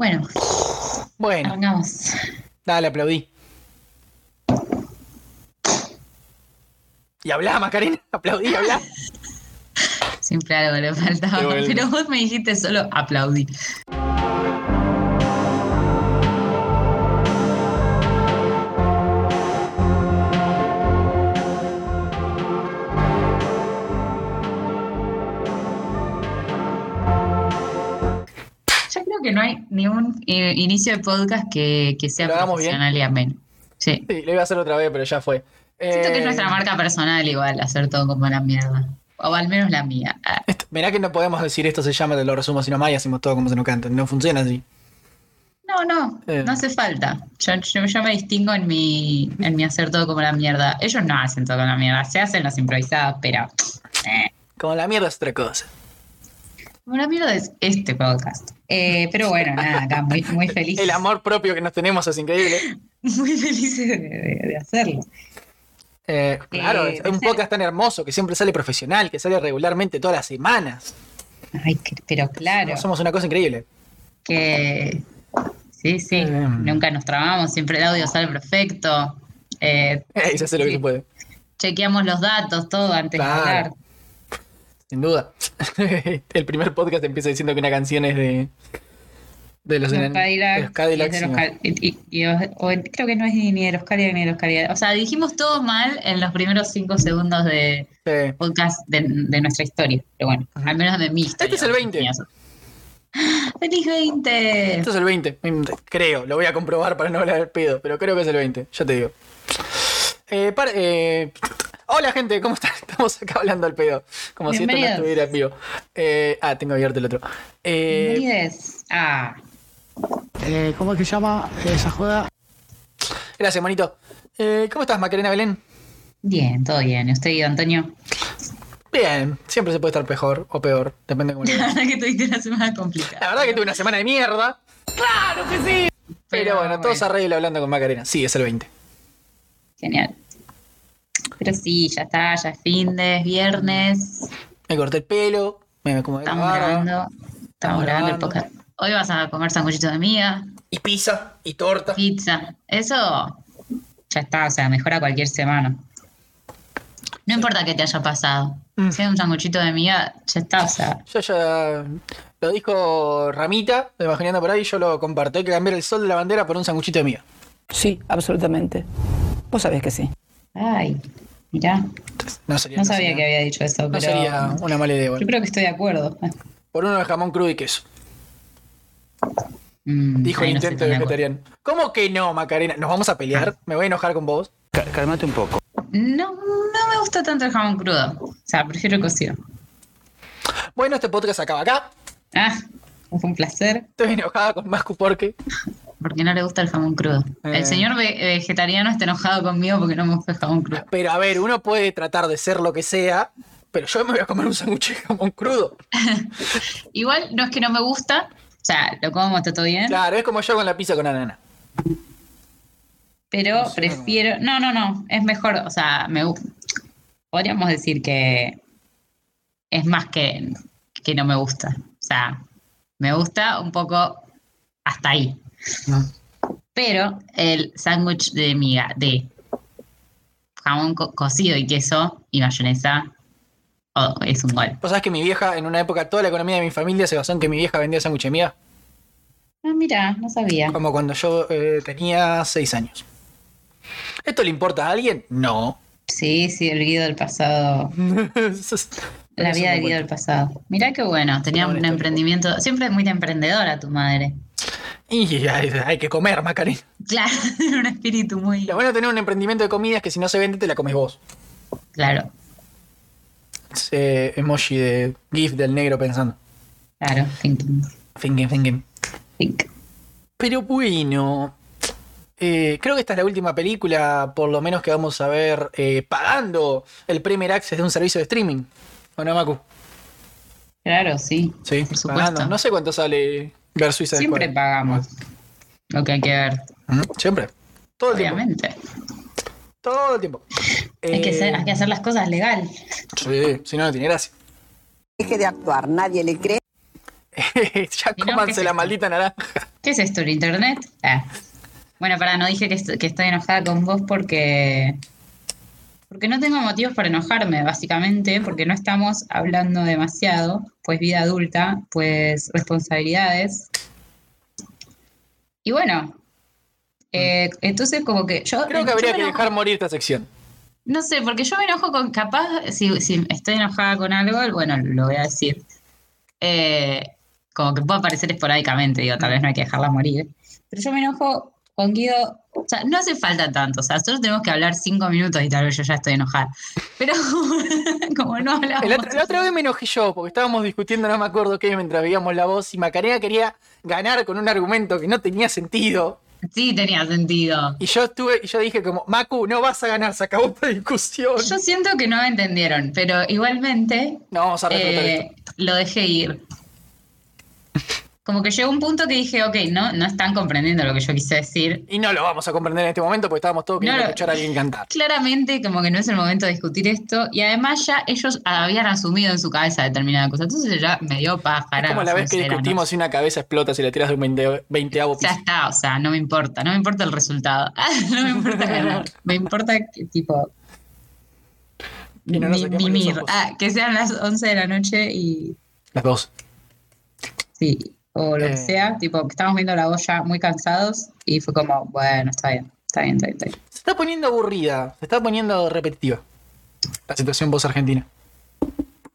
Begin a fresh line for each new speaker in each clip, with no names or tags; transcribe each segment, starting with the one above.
Bueno,
Bueno,
arrancamos.
dale, aplaudí. Y hablá, Macarena, aplaudí, hablá.
Siempre algo le faltaba. Pero vos me dijiste solo aplaudir. Que no hay ni un eh, inicio de podcast que, que sea
bien.
profesional y ameno. Sí.
Sí, lo iba a hacer otra vez, pero ya fue.
Siento que
Eh,
es nuestra marca personal igual, hacer todo como la mierda. O al menos la mía. Ah,
esto- mirá que no podemos decir esto se llama, te lo resumo así nomás y hacemos todo como se nos canta. No funciona así.
No, no,
Eh.
no hace falta. Yo, yo, yo me distingo en mi, en mi hacer todo como la mierda. Ellos no hacen todo como la mierda, se hacen las improvisadas, pero eh,
Como la mierda es otra cosa.
La mierda es este podcast. Eh, pero bueno, nada, acá muy, muy feliz.
El amor propio que nos tenemos es increíble.
Muy feliz de, de- de hacerlo.
Eh, claro,
Eh,
es un podcast tan hermoso que siempre sale profesional, que sale regularmente todas las semanas.
Ay, que- pero claro,
Somos una cosa increíble.
que sí, sí,
Em.
nunca nos trabamos, siempre el audio sale perfecto. Eh,
Eh, se hace lo que se puede,
chequeamos los datos, todo antes
Claro.
de hablar.
Sin duda. El primer podcast empieza diciendo que una canción es de. De los,
Los Cadillacs, y y- y- y- creo que no es ni de los Cadillacs ni de los Cadillacs. O sea, dijimos todo mal en los primeros cinco segundos de
Sí.
podcast de, de nuestra historia. Pero bueno, al menos de mi historia.
Este es el 20.
¡Feliz 20!
Esto es el 20, mm, creo. Lo voy a comprobar para no hablar del pedo, pero creo que es el 20, ya te digo. Eh, para- eh, hola gente, ¿cómo están? Estamos acá hablando al pedo. Como si esto no estuviera en vivo. Eh, ah, tengo abierto el otro. Eh,
Bienvenides. Ah,
Eh, ¿Cómo es que se llama esa joda?
gracias, monito. Eh, ¿Cómo estás, Macarena Belén?
bien, todo bien. ¿Y usted, Guido Antonio?
Bien, siempre se puede estar mejor o peor, depende de cómo
La verdad que tuviste una semana complicada.
La verdad que tuve una semana de mierda. ¡Claro que sí! Pero, bueno, todo se arregla hablando con Macarena. Sí, es el 20.
Genial. Pero sí, ya está, ya es fin de viernes.
Me corté el pelo, me la
Estamos grabando. Estamos grabando el podcast. Hoy vas a comer sanguchito de miga,
Y pizza, y torta.
pizza. Eso ya está, o sea, mejora cualquier semana. No importa que te haya pasado.
Mm.
Si hay un sanguchito de miga, ya está, o sea.
Yo ya lo dijo Ramita, de Imaginando por ahí, yo lo comparto. Hay que cambiar el sol de la bandera por un sanguchito de miga.
Sí, absolutamente. Vos sabés que sí.
Ay, mirá.
No sería,
No sabía
sería-
que había dicho eso,
no
pero.
sería una mala idea.
Yo creo que estoy de acuerdo.
Por uno de jamón crudo y queso.
Mm,
Dijo el intento
de
vegetariano. ¿Cómo que no, Macarena? ¿Nos vamos a pelear? ¿Me voy a enojar con vos?
Cálmate un poco.
No, no me gusta tanto el jamón crudo. O sea, prefiero el cocido.
Bueno, este podcast acaba acá.
Ah, fue un placer.
Estoy enojada con Mascu porque.
Porque no le gusta el jamón crudo.
Eh.
El señor ve- vegetariano está enojado conmigo porque no me gusta el jamón crudo.
Pero a ver, uno puede tratar de ser lo que sea, pero yo me voy a comer un sándwich de jamón crudo.
Igual no es que no me gusta. O sea, lo como, está todo bien.
Claro, es como yo con la pizza con anana.
Pero
sé,
prefiero. No, no, no. Es mejor. O sea, me gu- Podríamos decir que es más que, que no me gusta. O sea, me gusta un poco hasta ahí. Pero el sándwich de miga de jamón co- cocido y queso y mayonesa oh, es un gol.
Vos sabés que mi vieja, en una época, toda la economía de mi familia se basó en que mi vieja vendía sándwich de miga.
Ah, mira, no sabía.
Como cuando yo eh, tenía seis años. ¿Esto le importa a alguien? No.
Sí, sí, el Guido del pasado. La vida del Guido del pasado. Mirá qué bueno, tenía un emprendimiento. Siempre es muy emprendedora tu madre.
Y hay, hay que comer, Macarena.
Claro, tiene un espíritu muy.
Lo bueno de tener un emprendimiento de comida es que si no se vende, te la comes vos.
Claro,
Ese emoji de GIF del negro pensando.
claro, thinking.
Thinking, thinking.
think.
Pero bueno. eh, creo que esta es la última película, por lo menos que vamos a ver eh, pagando el Premier Access de un servicio de streaming. ¿O no, Macu?
Claro, sí.
Sí,
por supuesto.
pagando. No sé cuánto sale
Siempre pagamos lo que hay que ver,
Siempre. Todo el tiempo.
obviamente.
Todo el tiempo.
Hay, que hacer, hay que hacer las cosas legal.
Sí, si no, no tiene gracia.
Deje de actuar, nadie le cree.
ya
no,
cómanse
¿qué es
la maldita naranja.
¿Qué es esto, el internet? Ah. Bueno, para, no dije que, est- que estoy enojada con vos porque. Porque no tengo motivos para enojarme, básicamente, porque no estamos hablando demasiado, pues vida adulta, pues responsabilidades. Y bueno, eh, entonces como que yo...
Creo que habría que
enojo-
dejar morir esta sección.
No sé, porque yo me enojo con, capaz, si, si estoy enojada con algo, bueno, lo voy a decir. Eh, como que puede aparecer esporádicamente, digo, tal vez no hay que dejarla morir. Pero yo me enojo con Guido, o sea, no hace falta tanto, o sea, solo tenemos que hablar cinco minutos y tal vez yo ya estoy enojada. Pero como no hablamos...
El otro- la otra vez me enojé yo porque estábamos discutiendo, no me acuerdo qué, mientras veíamos la voz y Macarena quería ganar con un argumento que no tenía sentido.
Sí, tenía sentido.
Y yo estuve, y yo dije como, Macu, no vas a ganar, se acabó esta discusión.
Yo siento que no me entendieron, pero igualmente
No, vamos a
eh,
esto.
lo dejé ir. Como que llegó un punto que dije, ok, no, no están comprendiendo lo que yo quise decir.
Y no lo vamos a comprender en este momento porque estábamos todos queriendo
No
escuchar a alguien cantar.
Claramente, como que no es el momento de discutir esto. Y además ya ellos habían asumido en su cabeza determinada cosa. Entonces ya me dio pájara.
Como la vez que discutimos si una cabeza explota si le tiras de un 20, 20
Ya
piso.
está, o sea, no me importa. No me importa el resultado. no me importa ganar. Me importa que, tipo...
Que no nos
mimir. Ah, que sean las 11 de la noche y
Las dos.
Sí, o lo que
Eh.
sea, tipo, que estábamos viendo la olla muy cansados y fue como, bueno, está bien, está bien, está bien, está bien.
Se está poniendo aburrida, se está poniendo repetitiva. La situación voz argentina.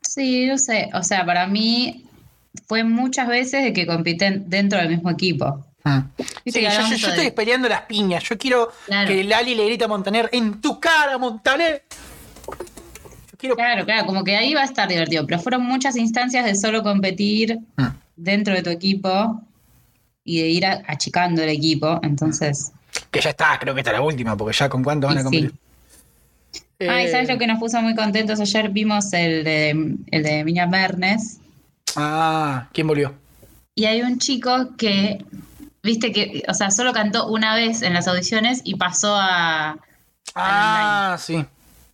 Sí, yo sé, o sea, para mí fue muchas veces de que compiten dentro del mismo equipo.
Sí,
que
yo, estoy peleando las piñas. Yo quiero
Claro.
que Lali le grite a Montaner en tu cara, Montaner. Yo quiero.
Claro, claro, como que ahí va a estar divertido, pero fueron muchas instancias de solo competir
Mm.
Dentro de tu equipo y de ir achicando el equipo, entonces...
Que ya está, creo que esta es la última, porque ya con cuánto van a
sí.
competir.
Ah, y ¿sabes lo que nos puso muy contentos? Ayer vimos el de, el de Miña Mernes.
Ah, ¿quién volvió?
Y hay un chico que, viste que, o sea, solo cantó una vez en las audiciones y pasó a
Ah, sí.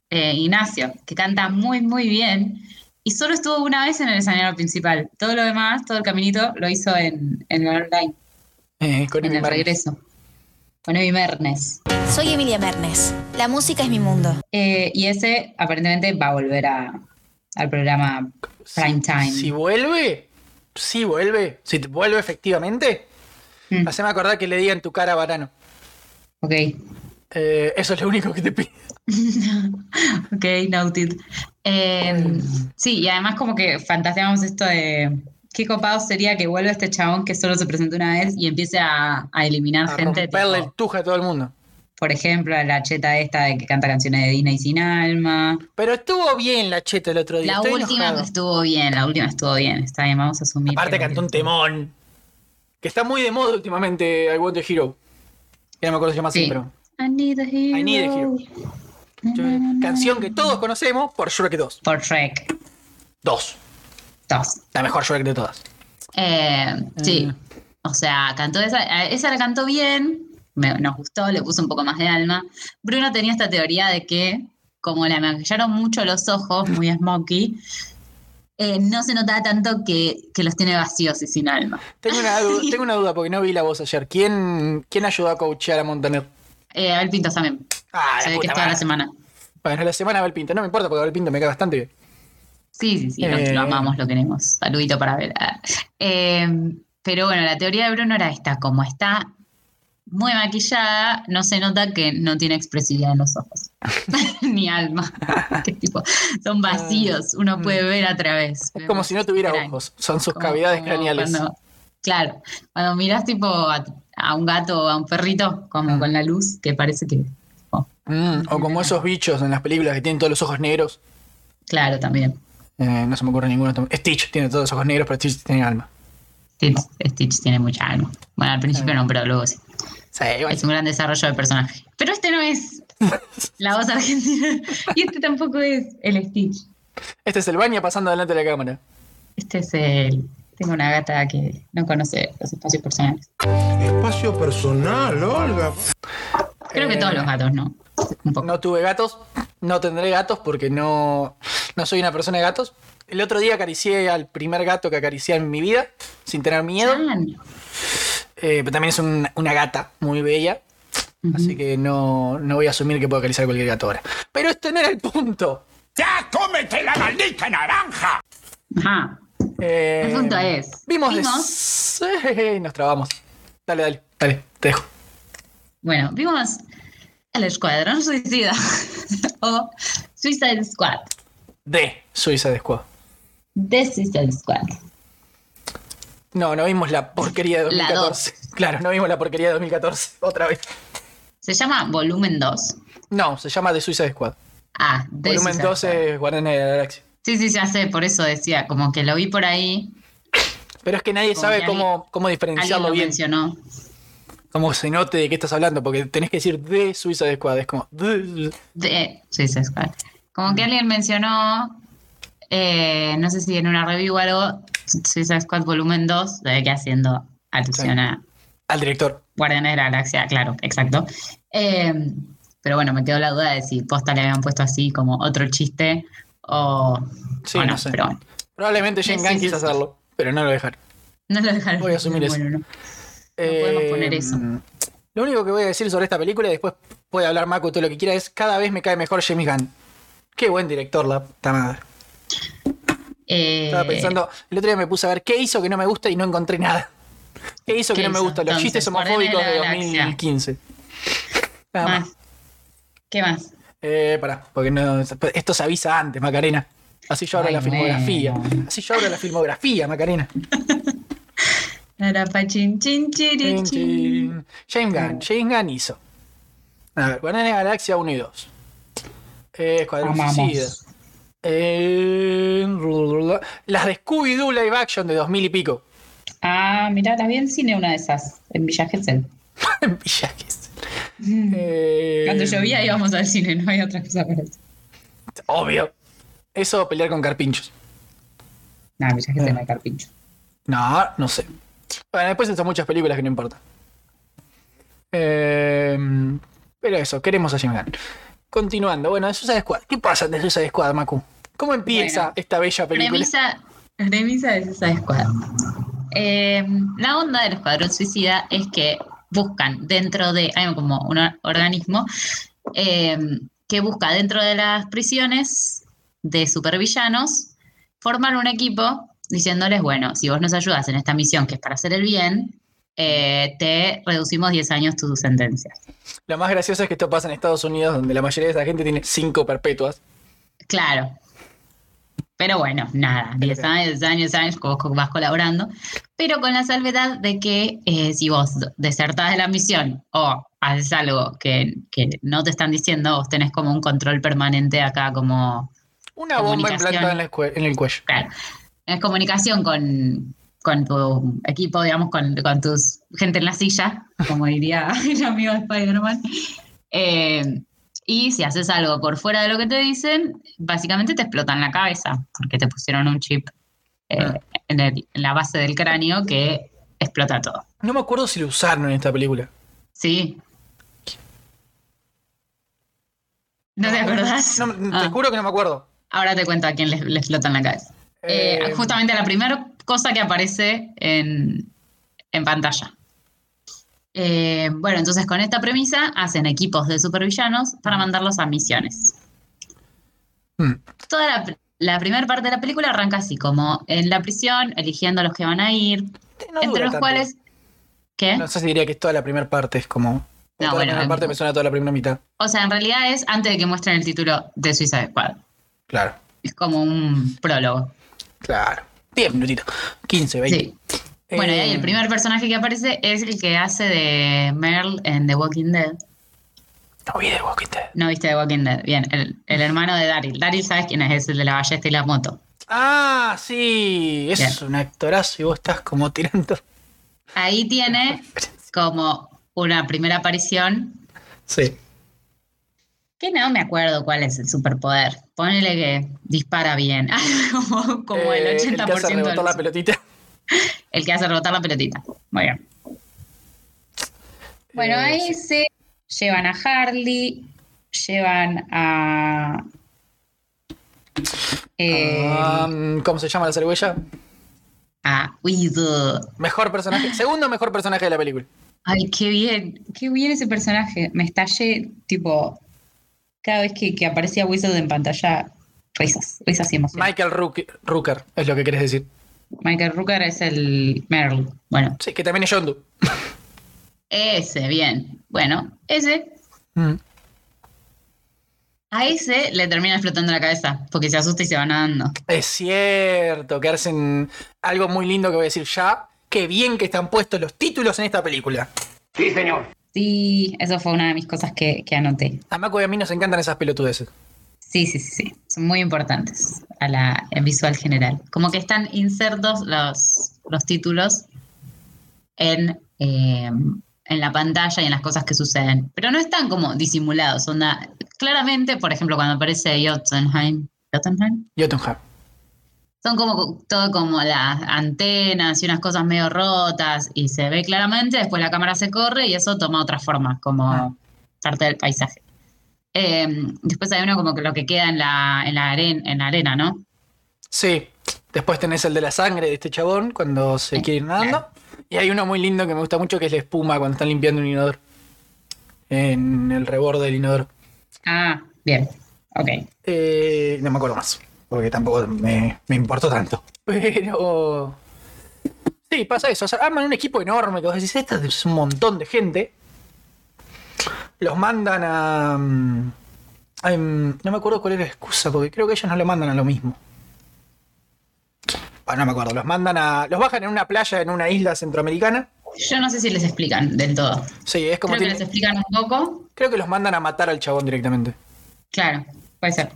eh, Ignacio, que canta muy, muy bien. Y solo estuvo una vez en el escenario principal. Todo lo demás, todo el caminito, lo hizo en, en el online,
Eh, con
en
Emi
el
Marnes.
regreso. Con Evi Mernes.
Soy Emilia Mernes. La música es mi mundo.
Eh, y ese aparentemente va a volver a, al programa Prime Time.
Si vuelve, si vuelve, si vuelve efectivamente,
Mm,
haceme acordar que le diga en tu cara Varano.
ok.
Eh, eso es lo único que te pido.
Ok, noted. Eh, sí, y además como que fantaseamos esto de qué copado sería que vuelva este chabón que solo se presentó una vez y empiece a, a eliminar
A
gente,
romperle
tipo,
el tuja a todo el mundo.
por ejemplo, a la cheta esta de que canta canciones de Disney sin alma.
Pero estuvo bien la cheta el otro día.
La
estoy
última
enojado.
estuvo bien, la última estuvo bien, está bien, vamos a asumir.
Aparte cantó un temón. Que está muy de moda últimamente, I Want a Hero. Que no me acuerdo si se llama así, pero.
I need a hero.
I need a hero. Canción que todos conocemos por Shrek 2.
Por Shrek
2.
2.
La mejor Shrek de todas.
Eh, sí,
Mm.
o sea, cantó esa, esa la cantó bien, me- nos gustó, le puso un poco más de alma. Bruno tenía esta teoría de que, como le maquillaron mucho los ojos, muy smokey, eh, no se notaba tanto que, que los tiene vacíos y sin alma.
Tengo una, duda, tengo una duda porque no vi la voz ayer. ¿Quién, quién ayudó a coachear a Montaner?
Eh, Abel Pinto también,
Ah,
se ve que es toda la semana.
Bueno, la semana Abel Pinto. No me importa porque Abel Pinto me cae bastante bien.
Sí, sí, sí, lo,
Eh.
lo amamos, lo queremos. Saludito para ver. Ah. Eh, pero bueno, la teoría de Bruno era esta, como está muy maquillada, no se nota que no tiene expresividad en los ojos, ni alma. Tipo, son vacíos, uno puede ver a través.
Ah. Es como si no tuviera ojos. Son sus
Como-
cavidades
como
craneales.
cuando- claro, cuando miras tipo a, a un gato o a un perrito, como
Mm.
con la luz, que parece que... oh,
Mm, o como esos bichos en las películas que tienen todos los ojos negros.
claro, también.
Eh, no se me ocurre ninguno. Stitch tiene todos los ojos negros, pero Stitch tiene alma.
Stitch, Stitch tiene mucha alma. Bueno, al principio no, pero luego sí. Es un gran desarrollo de personaje. Pero este no es la voz argentina. Y este tampoco es el Stitch.
Este es el baño pasando delante de la cámara.
Este es el. Tengo una gata que no conoce los espacios personales.
Espacio personal, Olga.
Creo que
Eh,
todos los gatos, ¿no? Un poco.
No tuve gatos, no tendré gatos porque no, no soy una persona de gatos. El otro día acaricié al primer gato que acaricié en mi vida, sin tener miedo.
Ah.
Eh, pero también es un- una gata muy bella. Así que no, no voy a asumir que puedo acariciar cualquier gato ahora. Pero este no era el punto.
¡Ya cómete la maldita naranja!
Ajá.
Eh,
El punto es,
Vimos, de-
vimos-
Eh, nos trabamos. Dale, dale, dale, te dejo.
Bueno, vimos El Escuadrón Suicida o Suicide Squad.
De Suiza Squad.
The Suicide Squad.
No, no vimos la porquería de
La
2014. Claro, no vimos la porquería de 2014. Otra vez.
Se llama Volumen 2.
No, se llama The Suicide Squad.
Ah, The
Volumen
Suicide
2
Squad.
es Guardianes de la Galaxia.
Sí, sí, ya sé, por eso decía, como que lo vi por ahí,
Pero es que nadie
Como
sabe
que
cómo, cómo
alguien
diferenciarlo
lo
bien.
mencionó.
Cómo se note de qué estás hablando, porque tenés que decir de Suicide Squad. Es como. de-
De Suicide Squad. Como que alguien mencionó, eh, no sé si en una review o algo, Suicide Squad Volumen 2, debe que haciendo alusión
Sí.
a
Al director.
Guardianes de la Galaxia, claro, exacto. Eh, pero bueno, me quedó la duda de si posta le habían puesto así como otro chiste o,
Sí,
o
no sé.
Pero bueno,
Probablemente James
Sí,
Gunn quiso hacerlo, pero no lo dejaron.
no lo dejaron.
Voy a asumir eso.
No. podemos poner eso.
Eh, Lo único que voy a decir sobre esta película, y después puede hablar Mako todo lo que quiera, es cada vez me cae mejor James Gunn. Qué buen director, la puta madre.
Eh,
Estaba pensando, el otro día me puse a ver qué hizo que no me gusta y no encontré nada. ¿Qué hizo que
¿Qué
no me gusta? Los
entonces?
chistes homofóbicos de
la Galaxia.
2015. Nada más.
más. ¿Qué más?
Eh, pará, porque no, esto se avisa antes, Macarena. Así yo abro
Ay,
la filmografía.
bueno.
Así yo abro la filmografía, Macarena.
Arapachín, chin, chiri,
Chin,
chin.
chin. James Gunn. James Gunn hizo. A ver, Guardianes Galaxia 1 y 2. Eh, Escuadrón. Suicida. Eh, las de Scooby-Doo live action de 2000 y pico.
Ah, mirá, la vi en cine una de esas, en Villa Gesell.
En Villa Gesell. Eh,
Cuando llovía íbamos al cine, no había otra cosa para eso.
Obvio. Eso pelear con carpinchos.
No, Villa Gesell no hay carpincho.
No, no sé. Bueno, después son muchas películas que no importan. Eh, pero eso, queremos a James Gunn. Continuando, bueno, de Suicide Squad. ¿Qué pasa de Suicide Squad, Macu? ¿Cómo empieza
Bueno,
esta bella película?
Premisa, premisa de Suicide Squad. Eh, la onda del Escuadrón Suicida es que buscan dentro de, hay como un or- organismo eh, que busca dentro de las prisiones de supervillanos formar un equipo diciéndoles, bueno, si vos nos ayudas en esta misión que es para hacer el bien, eh, te reducimos 10 años tu sentencia.
Lo más gracioso es que esto pasa en Estados Unidos, donde la mayoría de esa gente tiene cinco perpetuas.
Claro. Pero bueno, nada, 10 años, 10 años, 10 años, vos vas colaborando. Pero con la salvedad de que eh, si vos desertás de la misión o haces algo que, que no te están diciendo, vos tenés como un control permanente acá, como,
Una bomba implantada en, la en el cuello.
claro, es comunicación con, con tu equipo, digamos, con, con tus gente en la silla, como diría el amigo de Spider-Man. Eh, y si haces algo por fuera de lo que te dicen, básicamente te explotan la cabeza, porque te pusieron un chip eh,
Ah.
en, el- en la base del cráneo que explota todo.
No me acuerdo si lo usaron en esta película.
¿Sí? ¿No te acordás?
No, te
Ah,
juro que no me acuerdo.
ahora te cuento a quién le, le explotan la cabeza. Eh,
Eh,
justamente la primera cosa que aparece en, en pantalla. Eh, bueno, entonces con esta premisa hacen equipos de supervillanos para mandarlos a misiones.
hmm.
Toda la, la primera parte de la película arranca así, como en la prisión, eligiendo a los que van a ir,
No
entre los
tanto.
cuales... ¿Qué?
No sé si diría que es toda la primera parte, es como.
No,
toda
bueno,
la primera
em-
parte me suena toda la primera mitad.
O sea, en realidad es antes de que muestren el título de Suicide Squad.
Claro,
Es como un prólogo.
claro. 10 minutitos. 15, 20.
Sí. Bueno, y
Eh,
el primer personaje que aparece es el que hace de Merle en The Walking Dead.
No vi de Walking Dead.
No viste The Walking Dead. Bien, el, el hermano de Daryl. Daryl, ¿sabes quién es? Es el de la ballesta y la moto.
Ah, sí. Es
Bien.
un actorazo y vos estás como tirando.
Ahí tiene como una primera aparición
Sí.
que no me acuerdo cuál es el superpoder. Ponele que dispara bien. como como el
Eh,
80%
El que
del-
la pelotita.
el que hace rebotar la pelotita. Muy bien. Bueno,
Eh,
ahí
sí.
se llevan a Harley, llevan a. eh,
¿Cómo se llama la zarigüeya?
a Weasel.
Mejor personaje, segundo mejor personaje de la película.
Ay, qué bien, qué bien ese personaje. Me estallé, tipo, cada vez que, que aparecía Wizard en pantalla, risas, risas y emociones.
Michael Rook- Rooker, es lo que querés decir.
Michael Rooker es el Merle. Bueno,
Sí, que también es Yondu.
ese, bien. Bueno, ese,
Mm.
a ese le termina explotando la cabeza, porque se asusta y se va nadando.
Es cierto, que hacen algo muy lindo que voy a decir ya. Qué bien que están puestos los títulos en esta película.
Sí, señor.
Sí, eso fue una de mis cosas que, que anoté.
A Mako y a mí nos encantan esas pelotudeces.
Sí, sí, sí, sí. Son muy importantes a la visual general. Como que están insertos los, los títulos en, eh, en la pantalla y en las cosas que suceden. Pero no están como disimulados. Onda, claramente, por ejemplo, cuando aparece Jotunheim, ¿Jotunheim?
Jotunheim.
Son como todo como las antenas y unas cosas medio rotas y se ve claramente, después la cámara se corre y eso toma otra forma, como
Ah.
parte del paisaje. Eh, después hay uno como que lo que queda en la, en la, aren- en la arena, ¿no?
Sí. Después tenés el de la sangre de este chabón cuando se quiere ir nadando. Y hay uno muy lindo que me gusta mucho que es la espuma cuando están limpiando un inodoro. En el reborde del inodoro.
Ah, bien, ok.
Eh, no me acuerdo más. Porque tampoco me, me importó tanto. Pero. Sí, pasa eso. O sea, arman un equipo enorme que vos decís, esto es un montón de gente. Los mandan a. mm, a, mm, no me acuerdo cuál era la excusa, porque creo que ellos no lo mandan a lo mismo. Ah, no me acuerdo. Los mandan a. Los bajan en una playa en una isla centroamericana.
Yo no sé si les explican del todo.
Sí, es como.
Creo que les explican un poco.
creo que los mandan a matar al chabón directamente.
Claro, puede ser.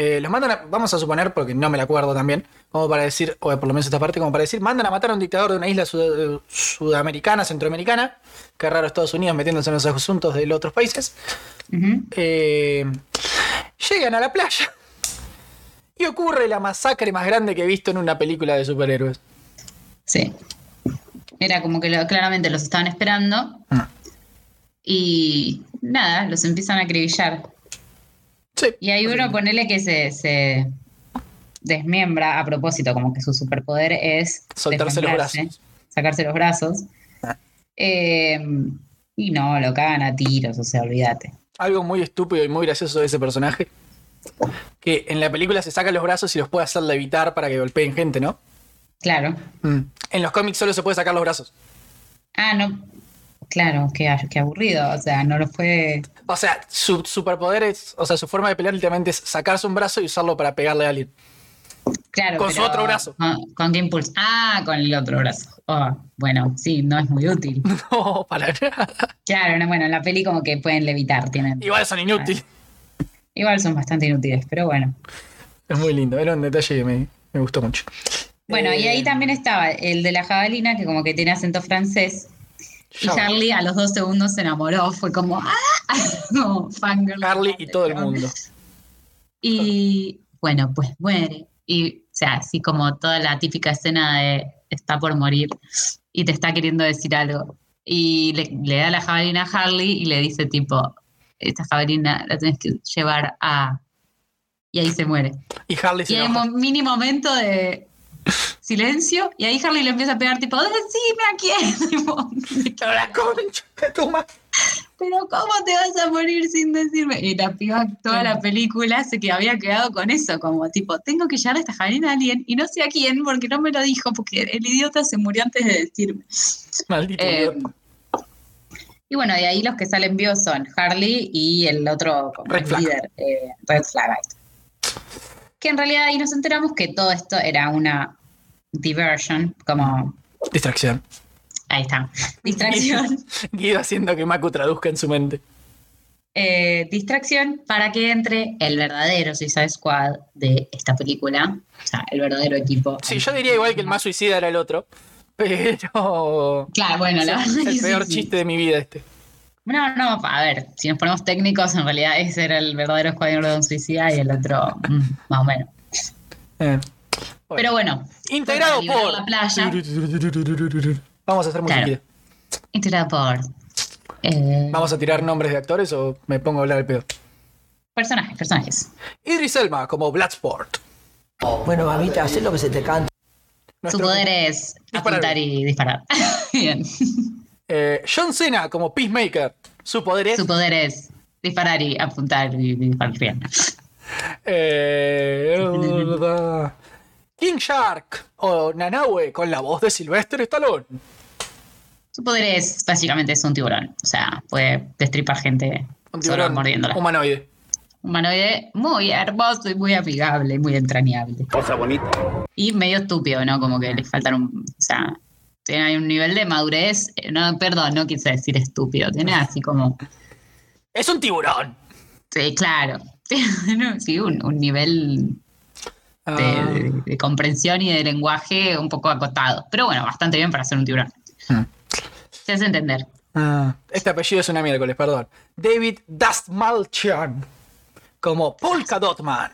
Eh, los mandan a, vamos a suponer, porque no me la acuerdo también, como para decir, o por lo menos esta parte, como para decir, mandan a matar a un dictador de una isla sud- sudamericana, centroamericana, que raro Estados Unidos metiéndose en los asuntos de los otros países. Eh, llegan a la playa y ocurre la masacre más grande que he visto en una película de superhéroes.
Sí. Era como que lo- claramente los estaban esperando.
Mm.
Y nada, los empiezan a acribillar.
Sí.
Y hay uno, ponele que se, se desmiembra a propósito, como que su superpoder es
Soltarse los brazos.
sacarse los brazos.
Ah.
Eh, y no, lo cagan a tiros, o sea, olvídate.
Algo muy estúpido y muy gracioso de ese personaje. Que en la película se saca los brazos y los puede hacer levitar para que golpeen gente, ¿no?
Claro.
Mm. En los cómics solo se puede sacar los brazos.
Ah, no. Claro, qué, qué aburrido. O sea, no lo puede.
O sea, su superpoder es, o sea, su forma de pelear literalmente es sacarse un brazo y usarlo para pegarle a alguien.
Claro.
Con su otro brazo.
¿Con, con qué impulso? Ah, con el otro brazo. Oh, bueno, sí, no es muy útil.
No, para nada.
Claro, no, bueno, en la peli como que pueden levitar, tienen.
Igual son inútiles.
Igual son bastante inútiles, pero bueno.
Es muy lindo, era un detalle que me, me gustó mucho.
Bueno, y
Eh,
ahí también estaba el de la jabalina, que como que tiene acento francés. Y Harley a los dos segundos se enamoró. Fue como, ¡ah! Como fangirl.
Harley y todo el mundo.
Y bueno, pues muere. Y, o sea, así como toda la típica escena de está por morir y te está queriendo decir algo. Y le, le da la jabalina a Harley y le dice tipo, esta jabalina la tienes que llevar a... Y ahí se muere.
Y Harley se
Y hay un mini momento de silencio y ahí Harley le empieza a pegar tipo, decime a quién. Tipo,
La concha de tu madre.
pero ¿cómo te vas a morir sin decirme? Y la piba toda la película se que había quedado con eso, como tipo, tengo que llevar esta jabalina a alguien y no sé a quién porque no me lo dijo, porque el idiota se murió antes de decirme.
Maldito.
Eh, y bueno, de ahí los que salen vivos son Harley y el otro como
Red Flag.
líder, eh, Red Flag. Que en realidad ahí nos enteramos que todo esto era una diversion, como,
Distracción.
ahí está, distracción.
Guido haciendo que Maku traduzca en su mente.
eh, distracción para que entre el verdadero Suicide Squad de esta película, o sea, el verdadero equipo.
Sí, yo diría igual que el más suicida era el otro. Pero.
Claro, bueno, la verdad
el
sí,
peor
sí.
chiste de mi vida este.
No, no, a ver, si nos ponemos técnicos, en realidad ese era el verdadero escuadrón de un suicida y el otro, mm, más o menos.
Eh.
Pero bueno,
Integrado por.
la playa.
Vamos a hacer
Claro.
musiquita.
integrado por eh,
¿Vamos a tirar nombres de actores o me pongo a hablar el pedo?
personajes, personajes.
Idris Elba como Bloodsport.
Bueno, mamita, haz lo que se te canta.
Nuestro-
Su poder es apuntar y disparar. Bien.
Eh, John Cena como Peacemaker. Su poder es.
Su poder es disparar y apuntar y disparar. Bien.
Eh, King Shark o Nanaue con la voz de Sylvester Stallone.
Su poder es básicamente es un tiburón. O sea, puede destripar gente
Un
solo
tiburón
mordiéndola.
humanoide.
Humanoide muy hermoso y muy amigable, y muy entrañable.
Cosa bonita.
Y medio estúpido, ¿no? Como que le faltan un. O sea, tiene un nivel de madurez. eh, No, perdón, no quise decir estúpido. Tiene así como.
Es un tiburón.
Sí, claro. No, sí, un, un nivel de,
Ah,
de- de comprensión y de lenguaje un poco acotado. Pero bueno, bastante bien para ser un tiburón.
Hmm.
Se hace entender.
ah, este apellido es una miércoles, perdón. David Dastmalchian como Polka Dotman.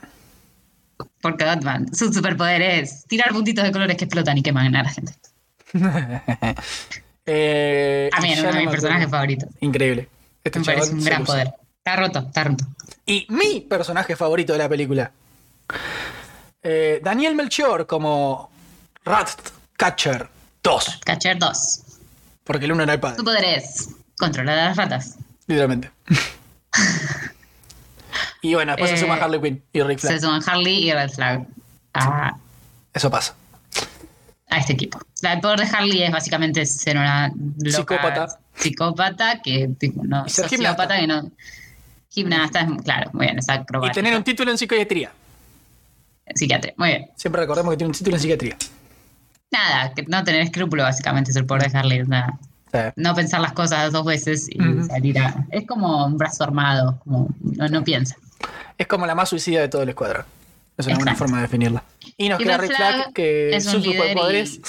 Porque Batman, su superpoder es tirar puntitos de colores que explotan y queman a la gente.
Eh,
A mí
ya
uno
no
de mis personajes favoritos.
Increíble. Este
Me parece un
se
gran
luce.
poder. Está roto, está roto.
Y mi personaje favorito de la película. Eh, Daniel Melchior como Ratcatcher 2.
Catcher 2.
Porque el uno era el padre,
Su poder es controlar a las ratas.
literalmente. y bueno, después se
Eh,
suma Harley Quinn y Rick Flag.
Se suman Harley y Red Flag a,
Eso pasa.
A este equipo. La- El poder de Harley es básicamente ser una loca
Psicópata.
psicópata que tipo, no
gimnasta.
que no gimnasta es claro muy bien es
Y tener un título en psiquiatría.
psiquiatra muy bien
Siempre recordemos que tiene un título en psiquiatría.
nada que no tener escrúpulo básicamente es el poder de Harley sea, no pensar las cosas dos veces y salir a es como un brazo armado como no, no piensa
es como la más suicida de todo el escuadrón. Es una buena forma de definirla. Y nos
Y
queda
Red
Rick Flag,
Flag
que
es
sus
un líder
superpoderes.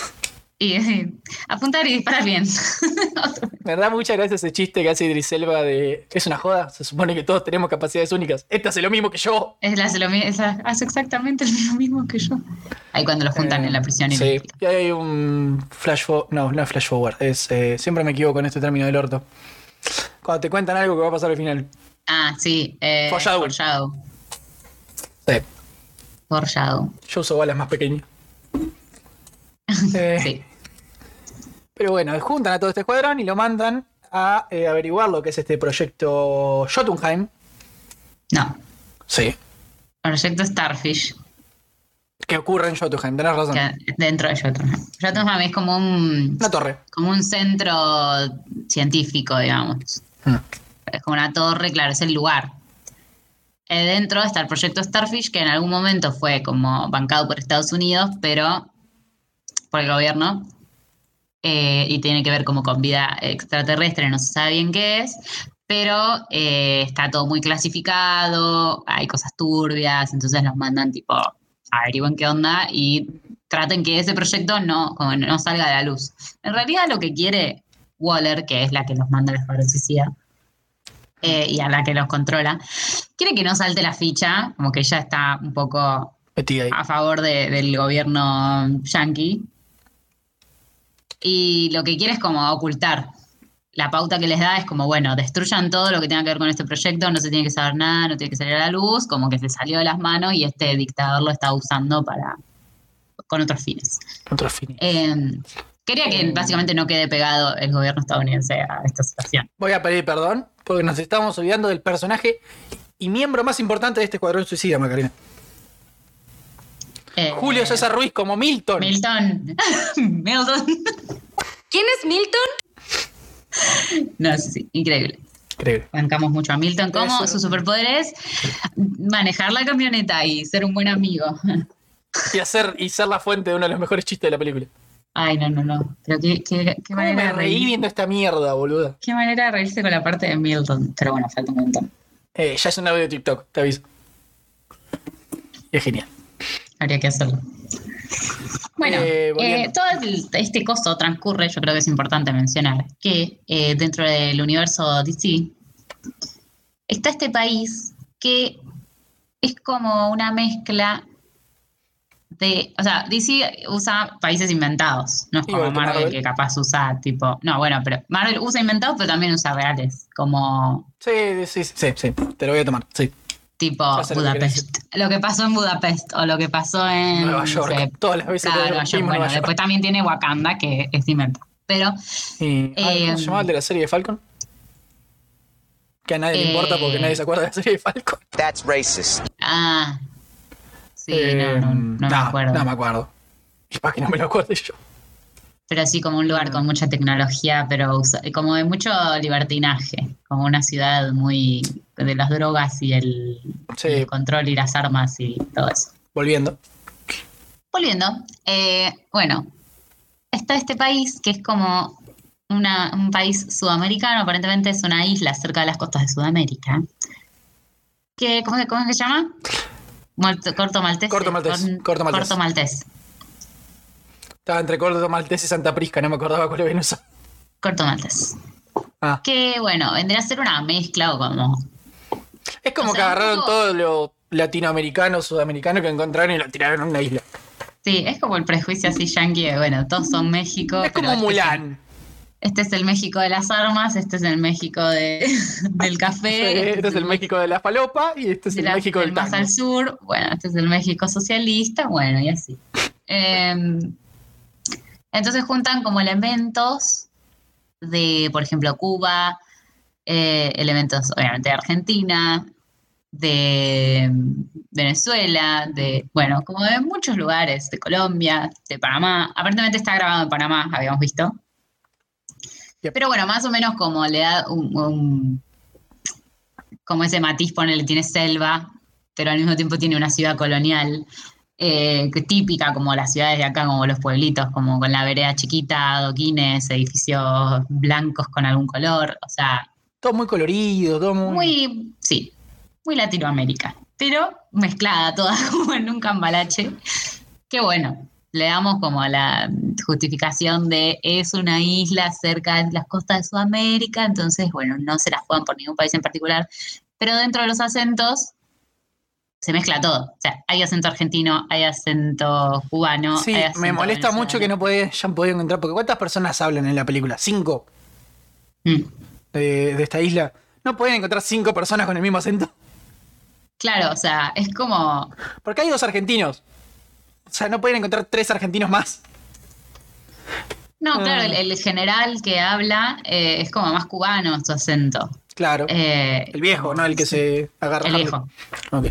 y, y apuntar y disparar bien
Me da mucha gracia ese chiste que hace Idris Elba de es una joda, se supone que todos tenemos capacidades únicas. Esta hace lo mismo que yo.
Es la, hace, lo es la- hace exactamente lo mismo que yo. Ahí cuando lo juntan
Eh,
en la prisión y
Sí, y hay un flash forward. No, no es flash forward. Es, eh, siempre me equivoco con este término del orto. Cuando te cuentan algo que va a pasar al final.
Ah, sí. Eh,
Foreshadow.
Foreshadow. Foreshadow.
yo uso balas más pequeñas. Eh,
Sí.
Pero bueno, juntan a todo este escuadrón y lo mandan a eh, averiguar lo que es este proyecto Jotunheim.
No.
Sí.
Proyecto Starfish.
Que ocurre en Jotunheim, tenés razón.
Que dentro de Jotunheim. Jotunheim es como un,
Una torre.
como un centro científico, digamos.
Mm.
Es como una torre, claro, es el lugar. Dentro está el proyecto Starfish, que en algún momento fue como bancado por Estados Unidos, pero por el gobierno. eh, y tiene que ver como con vida extraterrestre, no se sabe bien qué es, pero eh, está todo muy clasificado, hay cosas turbias, entonces los mandan tipo, averigüen qué onda y traten que ese proyecto no, no salga de la luz. En realidad lo que quiere Waller, que es la que los manda a la escuadrón suicida, eh, y a la que los controla, quiere que no salte la ficha, como que ella está un poco a favor de- del gobierno yanqui. Y lo que quiere es como ocultar. La pauta que les da es como, bueno, destruyan todo lo que tenga que ver con este proyecto, no se tiene que saber nada, no tiene que salir a la luz, como que se salió de las manos y este dictador lo está usando para con otros fines.
Otro fin.
Eh, quería que básicamente no quede pegado el gobierno estadounidense a esta situación.
Voy a pedir perdón porque nos estamos olvidando del personaje y miembro más importante de este escuadrón suicida, Macarena.
Eh,
Julio César Ruiz como Milton.
Milton. Milton.
¿Quién es Milton?
No, sí, sí, increíble.
Increíble.
Bancamos mucho a Milton.
Eso.
su superpoder es manejar la camioneta y ser un buen amigo.
Y, hacer, y ser la fuente de uno de los mejores chistes de la película.
Ay, no, no, no. Pero qué, qué, qué
¿Cómo
manera
me
de
reí
reír.
viendo esta mierda, boluda?
Qué manera de reírse con la parte de Milton. Pero bueno, falta un montón.
Eh, ya es un audio de TikTok, te aviso. Es genial.
Habría que hacerlo. Bueno,
Eh,
eh, todo el- este costo transcurre, yo creo que es importante mencionar, que eh, dentro del universo DC está este país que es como una mezcla de, o sea, DC usa países inventados, no es como Marvel,
Marvel.
que capaz usa tipo, no, bueno, pero Marvel usa inventados, pero también usa reales, como
Sí, sí, sí, sí, te lo voy a tomar, sí.
tipo
lo que
Budapest. Lo que pasó en Budapest o lo que pasó en
Nueva
no
York.
sé,
Todas las veces
claro, Nueva York. Bueno,
Nueva York.
después también tiene Wakanda, que es inventado. Pero
Y- ah, ¿Cómo
Eh,
se llamaba el de la serie de Falcon? Que a nadie le
Eh,
importa porque nadie se acuerda de la serie de Falcon.
That's racist.
Ah. Sí,
Eh,
no, no, no me acuerdo.
No me acuerdo. Y para que no me lo acuerde yo.
Pero sí como un lugar con mucha tecnología, pero como de mucho libertinaje. Como una ciudad muy de las drogas y el,
Sí.
y el control y las armas y todo eso.
Volviendo.
Volviendo, eh, bueno, está este país que es como una- un país sudamericano, aparentemente es una isla cerca de las costas de Sudamérica. Que, ¿cómo, se- cómo se llama? Corto maltés.
Corto maltés,
Con-
corto maltés.
Corto maltés.
Estaba entre Córdoba Maltés y Santa Prisca, no me acordaba cuál era eso.
Corto maltés.
Ah.
Que, bueno, vendría a ser una mezcla o como...
Es como
O
que
sea,
agarraron
poco-
todo lo latinoamericano, sudamericano que encontraron y lo tiraron en una isla.
Sí, es como el prejuicio así yankee de, bueno, todos son México.
es como
este
Mulan.
Este es el México de las armas, este es el México de, del café.
Este es el México de la falopa y este es el
la-
México del
más
tango.
al sur, bueno, este es el México socialista, bueno, y así. Eh, entonces juntan como elementos de, por ejemplo, Cuba, eh, elementos obviamente de Argentina, de Venezuela, de, bueno, como de muchos lugares, de Colombia, de Panamá. Aparentemente está grabado en Panamá, habíamos visto.
Yep.
Pero bueno, más o menos como le da un, un- como ese matiz, ponele, tiene selva, pero al mismo tiempo tiene una ciudad colonial, eh, típica como las ciudades de acá, como los pueblitos, como con la vereda chiquita, adoquines, edificios blancos con algún color, o sea,
Todo muy colorido, todo muy.
muy, sí, muy Latinoamérica, pero mezclada toda como en un cambalache, que bueno, le damos como la justificación de es una isla cerca de las costas de Sudamérica, entonces bueno, no se las juegan por ningún país en particular, pero dentro de los acentos se mezcla todo, o sea, hay acento argentino, hay acento cubano.
Sí,
hay
me molesta mucho que no podía- hayan podido encontrar. Porque ¿cuántas personas hablan en la película? Cinco
Mm.
de, de esta isla. ¿No pueden encontrar cinco personas con el mismo acento?
Claro, o sea, es como
Porque hay dos argentinos. O sea, no pueden encontrar tres argentinos más.
No, claro,
Ah.
el, el general que habla eh, es como más cubano su acento.
Claro.
Eh,
el viejo, ¿no? El que se agarra.
el
Harley.
viejo.
Ok.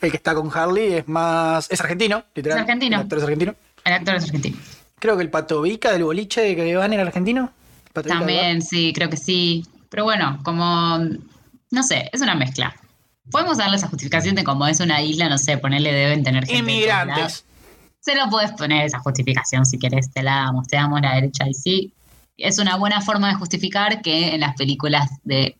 El que está con Harley es más. Es argentino, literal.
Es argentino.
El actor es argentino.
El actor es argentino.
Creo que el Patovica del boliche que van era argentino. Patovica
También, sí, creo que sí. Pero bueno, como, no sé, es una mezcla. Podemos darle esa justificación de como es una isla, no sé, ponerle deben tener gente.
Inmigrantes.
Se lo puedes poner esa justificación si querés, te la damos, te damos la derecha y sí. Es una buena forma de justificar que en las películas de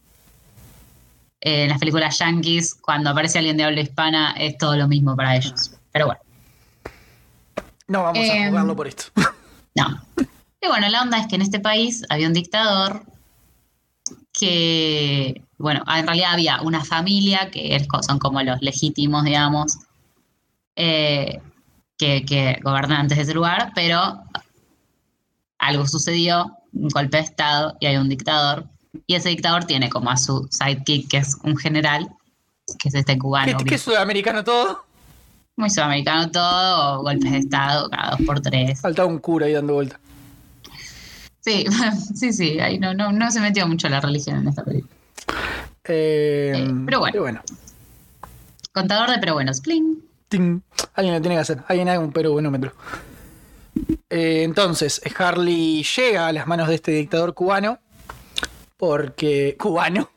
eh, en las películas yankees, cuando aparece alguien de habla hispana, es todo lo mismo para ellos. Pero bueno,
No vamos a
Em,
jugarlo por esto.
no. Y bueno, la onda es que en este país había un dictador que, bueno, en realidad había una familia que son como los legítimos, digamos, eh, que, que gobernan antes de ese lugar, pero algo sucedió, un golpe de Estado y hay un dictador. Y ese dictador tiene como a su sidekick, que es un general, que es este cubano.
¿Qué, qué es sudamericano todo?
muy sudamericano todo, golpes de Estado cada dos por tres.
Faltaba un cura ahí dando vuelta.
Sí, sí, sí, ahí no, no, no se metió mucho la religión en esta película.
Eh,
Eh, pero bueno. Contador de pero buenos, pling.
Ting. Alguien lo tiene que hacer. Alguien haga un pero buenómetro. Eh, entonces, Harley llega a las manos de este dictador cubano. Porque. cubano.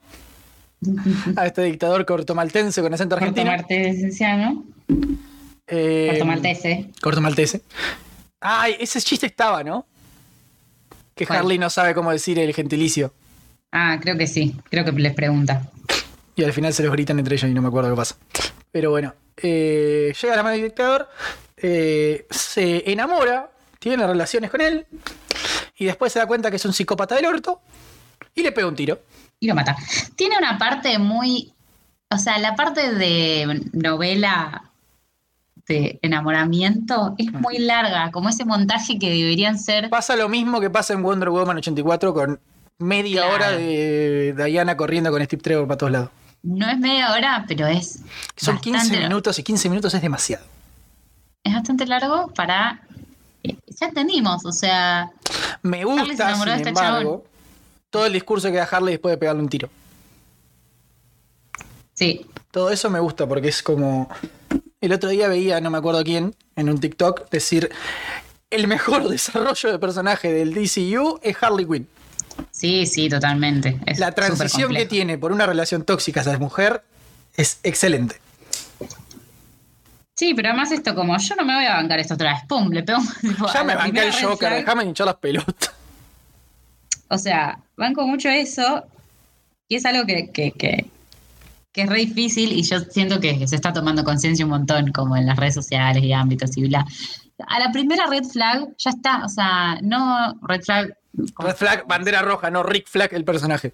A este dictador cortomaltense con acento argentino.
Cortomaltesiano.
Eh,
Cortomaltese.
Cortomaltese. Ay, ese chiste estaba, ¿no? Que
¿Cuál?
Harley no sabe cómo decir el gentilicio.
Ah, creo que sí, creo que les pregunta.
Y al final se los gritan entre ellos y no me acuerdo qué pasa. Pero bueno, eh, llega la mano del dictador, eh, se enamora, tiene relaciones con él, y después se da cuenta que es un psicópata del orto y le pega un tiro.
Y lo mata. Tiene una parte muy. O sea, la parte de novela de enamoramiento es muy larga, como ese montaje que deberían ser.
Pasa lo mismo que pasa en Wonder Woman 84 con media
Claro.
hora de Diana corriendo con Steve Trevor para todos lados.
no es media hora, pero es.
Son 15
bastante-
minutos y 15 minutos es demasiado.
Es bastante largo para. eh, Ya entendimos, o sea.
Me
se
gusta, sin
este
embargo, todo el discurso que da Harley después de pegarle un tiro.
Sí,
Todo eso me gusta porque es como. El otro día veía, no me acuerdo quién, en un TikTok decir: el mejor desarrollo de personaje del DCU es Harley Quinn.
sí, sí, totalmente. Es
La transición que tiene por una relación tóxica hacia mujer es excelente.
Sí, pero además esto, como yo no me voy a bancar esto otra vez, pum, le pego.
Ya me
la
banqué el Joker, déjame hinchar las pelotas.
O sea, banco mucho eso y es algo que, que, que, que es re difícil y yo siento que se está tomando conciencia un montón, como en las redes sociales y ámbitos y bla. A la primera red flag ya está, o sea, no red flag.
Red flag, bandera roja, no Rick Flag el personaje.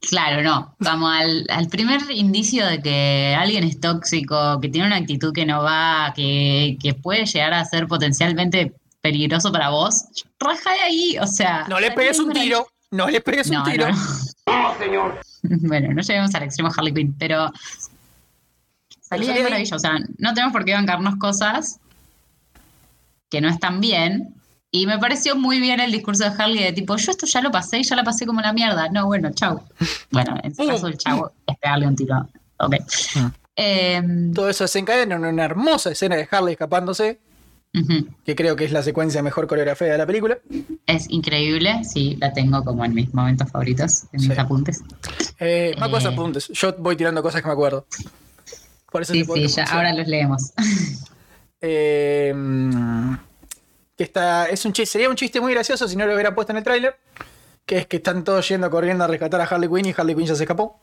Claro, no. Como al, al primer indicio de que alguien es tóxico, que tiene una actitud que no va, que, que puede llegar a ser potencialmente peligroso para vos, raja de ahí, o sea.
No le pegues un tiro, no le pegues un
No,
tiro.
no. Bueno, no lleguemos al extremo Harley Quinn, pero maravilloso. O sea, no tenemos por qué bancarnos cosas que no están bien. Y me pareció muy bien el discurso de Harley de tipo, yo esto ya lo pasé y ya la pasé como la mierda. No, bueno, chau. Bueno, en su caso el chavo es pegarle un tiro. Ok.
Mm.
Eh,
Todo eso desencadena en una hermosa escena de Harley escapándose, que creo que es la secuencia mejor coreografía de la película.
Es increíble, sí, la tengo como en mis momentos favoritos, en mis apuntes.
Eh, más
Eh.
cosas apuntes. Yo voy tirando cosas que me acuerdo. Por eso
Sí, sí, ya, ahora los leemos.
Eh, que está, es un chiste, sería un chiste muy gracioso si no lo hubiera puesto en el tráiler. Que es que están todos yendo corriendo a rescatar a Harley Quinn y Harley Quinn ya se escapó.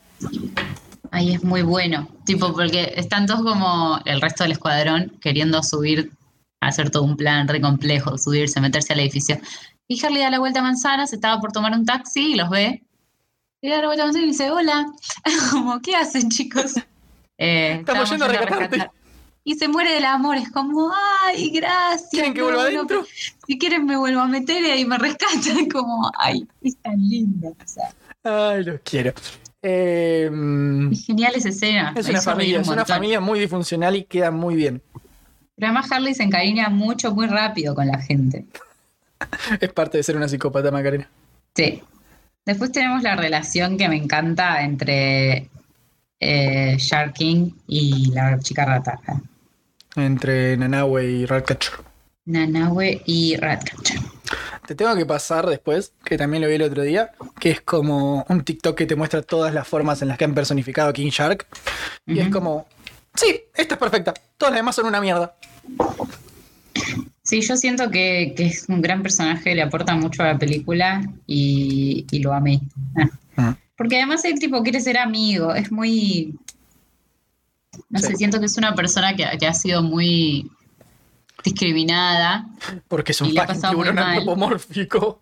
Ay, es muy bueno. Tipo, porque están todos como el resto del escuadrón queriendo subir, hacer todo un plan re complejo, subirse, meterse al edificio. Y Harley da la vuelta a manzana, se estaba por tomar un taxi y los ve. Y da la vuelta a manzana y dice, hola. como, ¿qué hacen, chicos? Eh,
Estamos yendo a rescatarte.
Y se muere del amor, es como, ay, gracias.
¿Quieren que vuelva
no,
adentro?
si quieren me vuelvo a meter y ahí me rescatan, como, ay, es tan linda. O sea,
Ay, los quiero. Eh,
es genial esa escena.
es una familia,
un
es una familia muy disfuncional y queda muy bien.
Pero además Harley se encariña mucho, muy rápido con la gente.
Es parte de ser una psicópata, Macarena.
Sí. Después tenemos la relación que me encanta entre eh, Shark King y la chica rata.
Entre Nanahue y Ratcatcher.
Nanahue y Ratcatcher.
Te tengo que pasar después, que también lo vi el otro día, que es como un TikTok que te muestra todas las formas en las que han personificado a King Shark. Y es como, sí, esta es perfecta. Todas las demás son una mierda.
Sí, yo siento que, que es un gran personaje, le aporta mucho a la película y, y lo amé. Ah.
Mm.
Porque además el tipo quiere ser amigo, es muy... No
Sí.
sé, siento que es una persona que, que ha sido muy discriminada
Porque es un tiburón antropomórfico.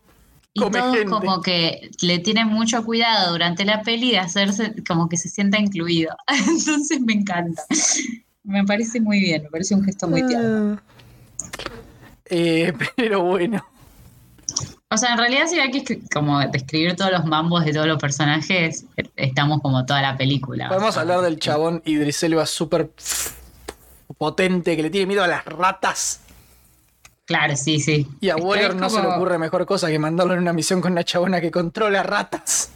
y
Come
todos
gente.
como que le tienen mucho cuidado durante la peli de hacerse como que se sienta incluido. Entonces me encanta. Me parece muy bien, me parece un gesto muy tierno.
Eh, pero bueno.
O sea, en realidad si hay que como describir todos los mambos de todos los personajes, estamos como toda la película.
Podemos hablar del chabón Idris Elba súper potente que le tiene miedo a las ratas.
Claro, sí, sí.
Y a
Es que
Waller no se le ocurre mejor cosa que mandarlo en una misión con una chabona que controla ratas.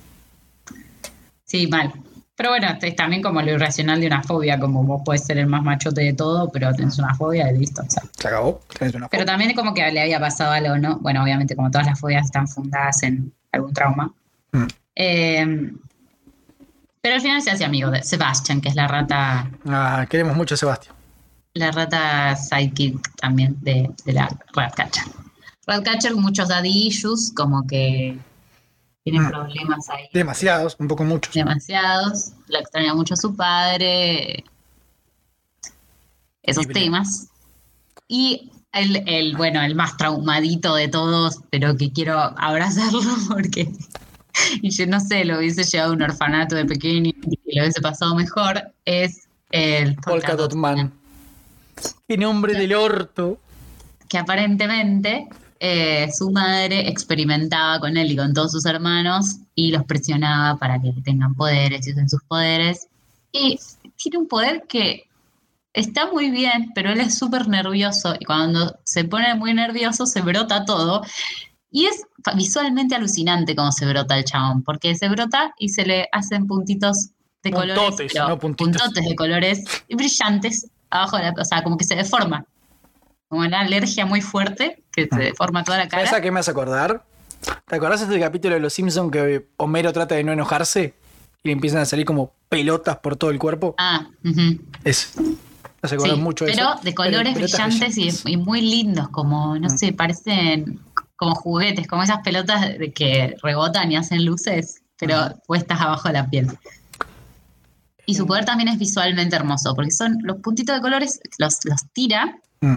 Sí, mal. Pero bueno, es también como lo irracional de una fobia, como vos puedes ser el más machote de todo, pero tenés una fobia y listo. o sea.
Se acabó. Tenés una
Pero
foto.
también como que le había pasado algo, ¿no? Bueno, obviamente como todas las fobias están fundadas en algún trauma.
Mm.
Eh, pero al final se hace amigo de Sebastian, que es la rata,
Ah, queremos mucho a Sebastián.
la rata sidekick también de, de la Ratcatcher. Ratcatcher con muchos daddy issues, como que tiene
Mm.
problemas ahí
Demasiados, un poco muchos.
demasiados, la extraña mucho a su padre, esos
Libre.
temas. Y el, el, bueno, el más traumadito de todos, pero que quiero abrazarlo porque, y yo no sé, lo hubiese llevado a un orfanato de pequeño y lo hubiese pasado mejor, es el
Polka Dot Man. Qué nombre del orto.
que aparentemente eh, su madre experimentaba con él y con todos sus hermanos y los presionaba para que tengan poderes y usen sus poderes. Y tiene un poder que está muy bien, pero él es súper nervioso y cuando se pone muy nervioso se brota todo. Y es visualmente alucinante cómo se brota el chabón, porque se brota y se le hacen puntitos de colores,
Puntotes,
pero
no puntitos.
puntotes de colores brillantes abajo de la, o sea, como que se deforma. Como una alergia muy fuerte que se deforma toda la cara.
¿Sabes a qué me hace acordar? ¿Te acordás de este capítulo de Los Simpsons que Homero trata de no enojarse y le empiezan a salir como pelotas por todo el cuerpo?
Ah, ujú.
Es. Me hace acordar
Sí,
mucho de
pero
eso.
de colores brillantes y,
brillantes.
y muy lindos, como, no sé, parecen como juguetes, como esas pelotas de que rebotan y hacen luces, pero puestas abajo de la piel. Y su poder también es visualmente hermoso, porque son los puntitos de colores, los, los tira
Mm.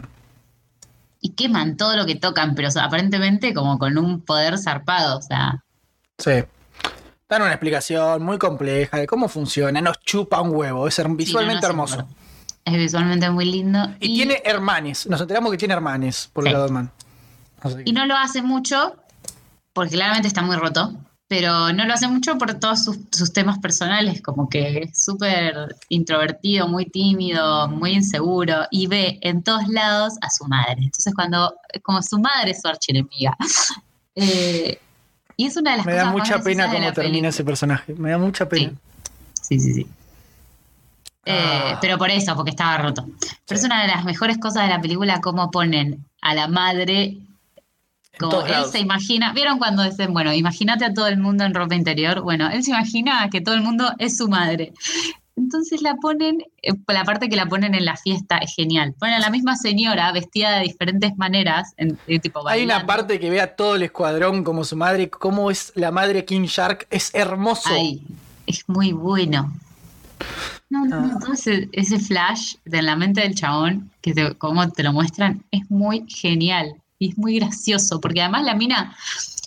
Y queman todo lo que tocan, pero o sea, aparentemente como con un poder zarpado, o sea,
Sí. Dan una explicación muy compleja de cómo funciona. Nos chupa un huevo. Es her-
sí, no,
visualmente
no,
hermoso.
Es visualmente muy lindo.
Y, tiene hermanes. Nos enteramos que tiene hermanes por
Sí.
el Godman. Así que-
Y no lo hace mucho, porque claramente está muy roto, pero no lo hace mucho por todos sus, sus temas personales, como que es súper introvertido, muy tímido, muy inseguro, y ve en todos lados a su madre. Entonces cuando, como su madre es su archienemiga. Eh, y es una de las
Me
cosas
da
más
mucha pena cómo termina ese personaje. Me da mucha pena.
Sí, sí, sí. Eh,
Ah.
Pero por eso, porque estaba roto. Pero es una de las mejores cosas de la película, cómo ponen a la madre como él
lados.
se imagina, ¿vieron cuando dicen, bueno, imagínate a todo el mundo en ropa interior? Bueno, él se imagina que todo el mundo es su madre. Entonces la ponen, eh, la parte que la ponen en la fiesta es genial. Ponen a la misma señora vestida de diferentes maneras, en, eh, tipo
Hay una parte que ve a todo el escuadrón como su madre, cómo es la madre King Shark, es hermoso.
Ay, es muy bueno. No, no,
Ah.
no, todo ese, ese flash de la mente del chabón, que te, como te lo muestran, es muy genial. Y es muy gracioso, porque además la mina,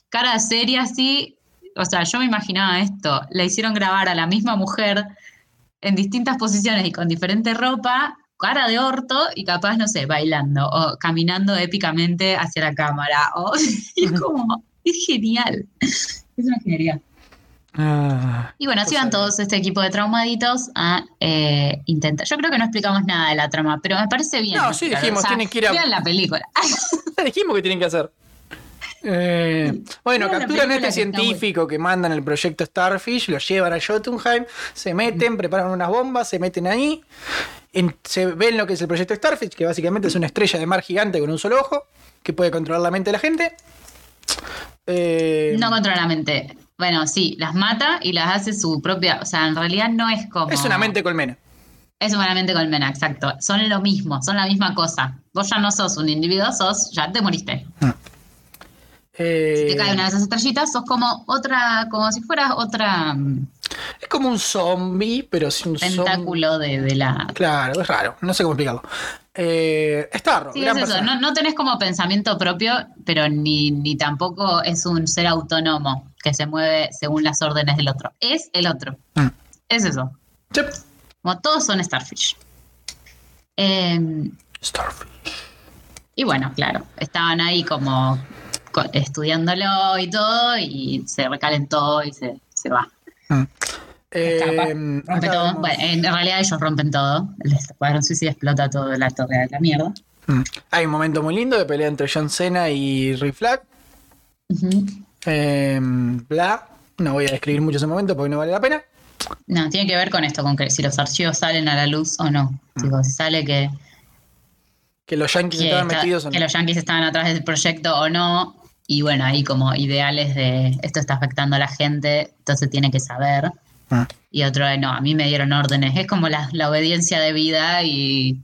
cara seria así, o sea, yo me imaginaba esto, la hicieron grabar a la misma mujer en distintas posiciones y con diferente ropa, cara de orto y capaz, no sé, bailando o caminando épicamente hacia la cámara. O, es como, es genial. Es una genialidad.
Ah,
Y bueno, así van todos este equipo de traumaditos a eh, intentar. Yo creo que no explicamos nada de la trama, pero me parece bien.
No, sí dijimos, tienen que ir a-
vean la película.
Dijimos que tienen que hacer. Eh, bueno, capturan a este
que
científico que mandan el proyecto Starfish, lo llevan a Jotunheim, se meten, preparan unas bombas, se meten ahí, en- se ven lo que es el proyecto Starfish, que básicamente es una estrella de mar gigante con un solo ojo, que puede controlar la mente de la gente. Eh,
No controla la mente. Bueno, sí, las mata y las hace su propia. O sea, en realidad no es como.
es una mente colmena.
Es una mente colmena, exacto. Son lo mismo, son la misma cosa. Vos ya no sos un individuo, sos. Ya te moriste.
Eh,
Si te cae una de esas estrellitas, sos como otra. Como si fueras otra. mm,
Es como un zombie, pero sin un zombie.
tentáculo de, de la.
Claro, es raro, no sé cómo explicarlo. Eh, Starro,
Sí,
gran
es eso. No, no tenés como pensamiento propio, pero ni, ni tampoco es un ser autónomo que se mueve según las órdenes del otro. Es el otro.
Mm.
Es eso. Como todos son Starfish. Eh,
Starfish.
y bueno, claro, estaban ahí como co- estudiándolo y todo, y se recalentó y se, se va.
Mm.
Escapa,
Eh,
rompe
acá
todo. Bueno, en realidad ellos rompen todo. El escuadrón suicida explota todo la torre de la mierda.
Mm. Hay un momento muy lindo de pelea entre John Cena y Rick Flag. Eh, bla. No voy a describir mucho ese momento porque no vale la pena.
No, tiene que ver con esto, con que si los archivos salen a la luz o no.
Mm.
Si sale que,
Que los yankees
que,
estaban
está-
metidos en.
que los yankees estaban atrás del proyecto o no. Y bueno, ahí como ideales de esto está afectando a la gente, entonces tiene que saber.
Mm.
Y otro de no, a mí me dieron órdenes. Es como la, la obediencia de vida y,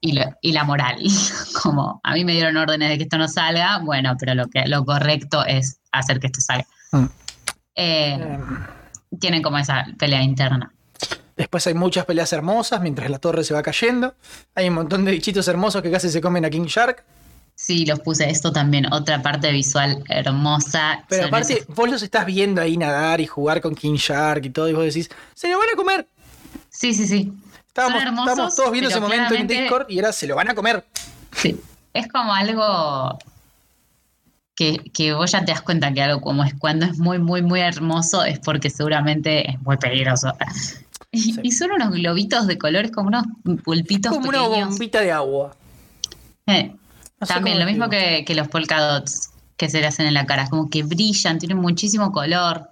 y, la, y la moral. Como a mí me dieron órdenes de que esto no salga, bueno, pero lo, que, lo correcto es hacer que esto salga.
Mm.
Eh,
Eh,
tienen como esa pelea interna.
Después hay muchas peleas hermosas mientras la torre se va cayendo. Hay un montón de bichitos hermosos que casi se comen a King Shark.
Sí, los puse. Esto también, otra parte visual hermosa.
Pero
Son
aparte, vos los estás viendo ahí nadar y jugar con King Shark y todo, y vos decís, se lo van a comer.
Sí, sí, sí.
Estábamos,
hermosos,
estábamos todos viendo ese momento en Discord y era, se lo van a comer.
Sí. Es como algo que, que vos ya te das cuenta que algo como es cuando es muy, muy, muy hermoso es porque seguramente es muy peligroso. Y,
Sí.
y son unos globitos de colores como unos pulpitos
Como una bombita de agua.
Eh,
No
también lo mismo que, que los polka dots que se le hacen en la cara, como que brillan, tienen muchísimo color.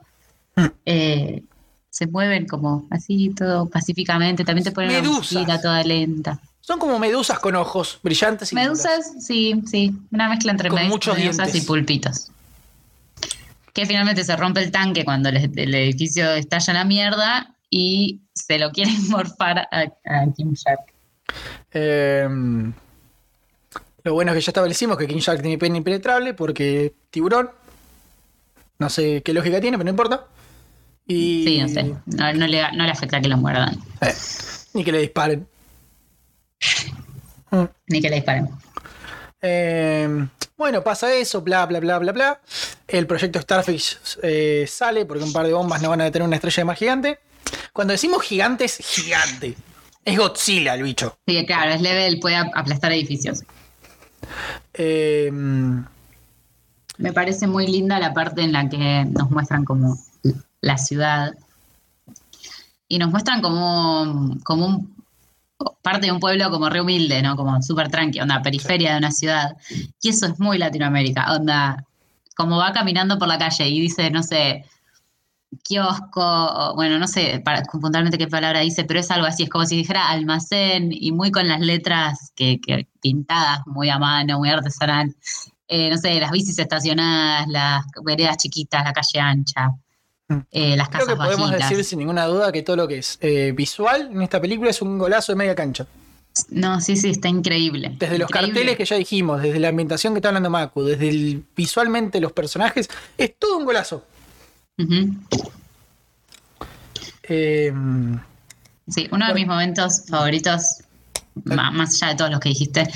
Mm.
Eh, se mueven como así todo pacíficamente. También te ponen una
Medusas.
musiquita toda lenta.
Son como medusas con ojos brillantes y.
Medusas, sí, sí. Una mezcla entre
Con
med-
muchos
medusas
dientes.
y pulpitos. Que finalmente se rompe el tanque cuando el, el edificio estalla en la mierda y se lo quieren morfar a, a Kim Shark.
Eh, lo bueno es que ya establecimos que King Shark tiene pena impenetrable porque tiburón. No sé qué lógica tiene, pero no importa. Y,
Sí, no sé. No, no le, no le afecta que lo muerdan.
Eh, ni que le disparen.
Ni que le disparen.
Eh, bueno, pasa eso, bla, bla, bla, bla, bla. El proyecto Starfish eh, sale porque un par de bombas no van a detener una estrella de mar gigante. Cuando decimos gigante, es gigante. Es Godzilla el bicho.
Sí, claro, es level, puede ap- aplastar edificios.
Eh,
Me parece muy linda la parte en la que nos muestran como la ciudad. Y nos muestran como, como un, parte de un pueblo como re humilde, ¿no? Como súper tranqui, onda, periferia de una ciudad. Y eso es muy Latinoamérica, onda, como va caminando por la calle y dice, no sé, kiosco, bueno, no sé para- puntualmente qué palabra dice, pero es algo así, es como si dijera almacén y muy con las letras que, que pintadas muy a mano, muy artesanal. Eh, no sé, las bicis estacionadas, las veredas chiquitas, la calle ancha,
Mm.
eh, las
creo
casas
que podemos
bajitas.
decir sin ninguna duda que todo lo que es eh, visual en esta película es un golazo de media cancha.
No, sí, sí, está increíble.
Desde los carteles que ya dijimos, desde la ambientación que está hablando Maku, desde el, visualmente los personajes, es todo un golazo. Eh,
Sí, uno de mis momentos favoritos, ma- más allá de todos los que dijiste,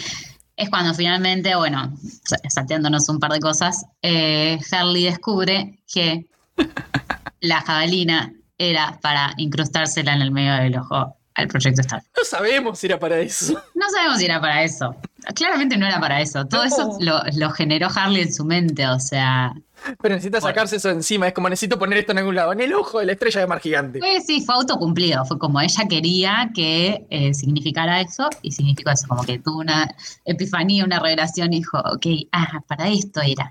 es cuando finalmente, bueno, sa- salteándonos un par de cosas, eh, Harley descubre que la jabalina era para incrustársela en el medio del ojo al proyecto Star.
no sabemos si era para eso.
No sabemos si era para eso. Claramente no era para eso. Todo
No.
eso lo, lo generó Harley en su mente, o sea,
Pero necesita sacarse eso encima. Es como necesito poner esto en algún lado. En el ojo de la estrella de mar gigante.
Fue, sí, fue autocumplido. Fue como ella quería que eh, significara eso y significó eso. Como que tuvo una epifanía, una revelación y dijo, ok, ah, para esto era.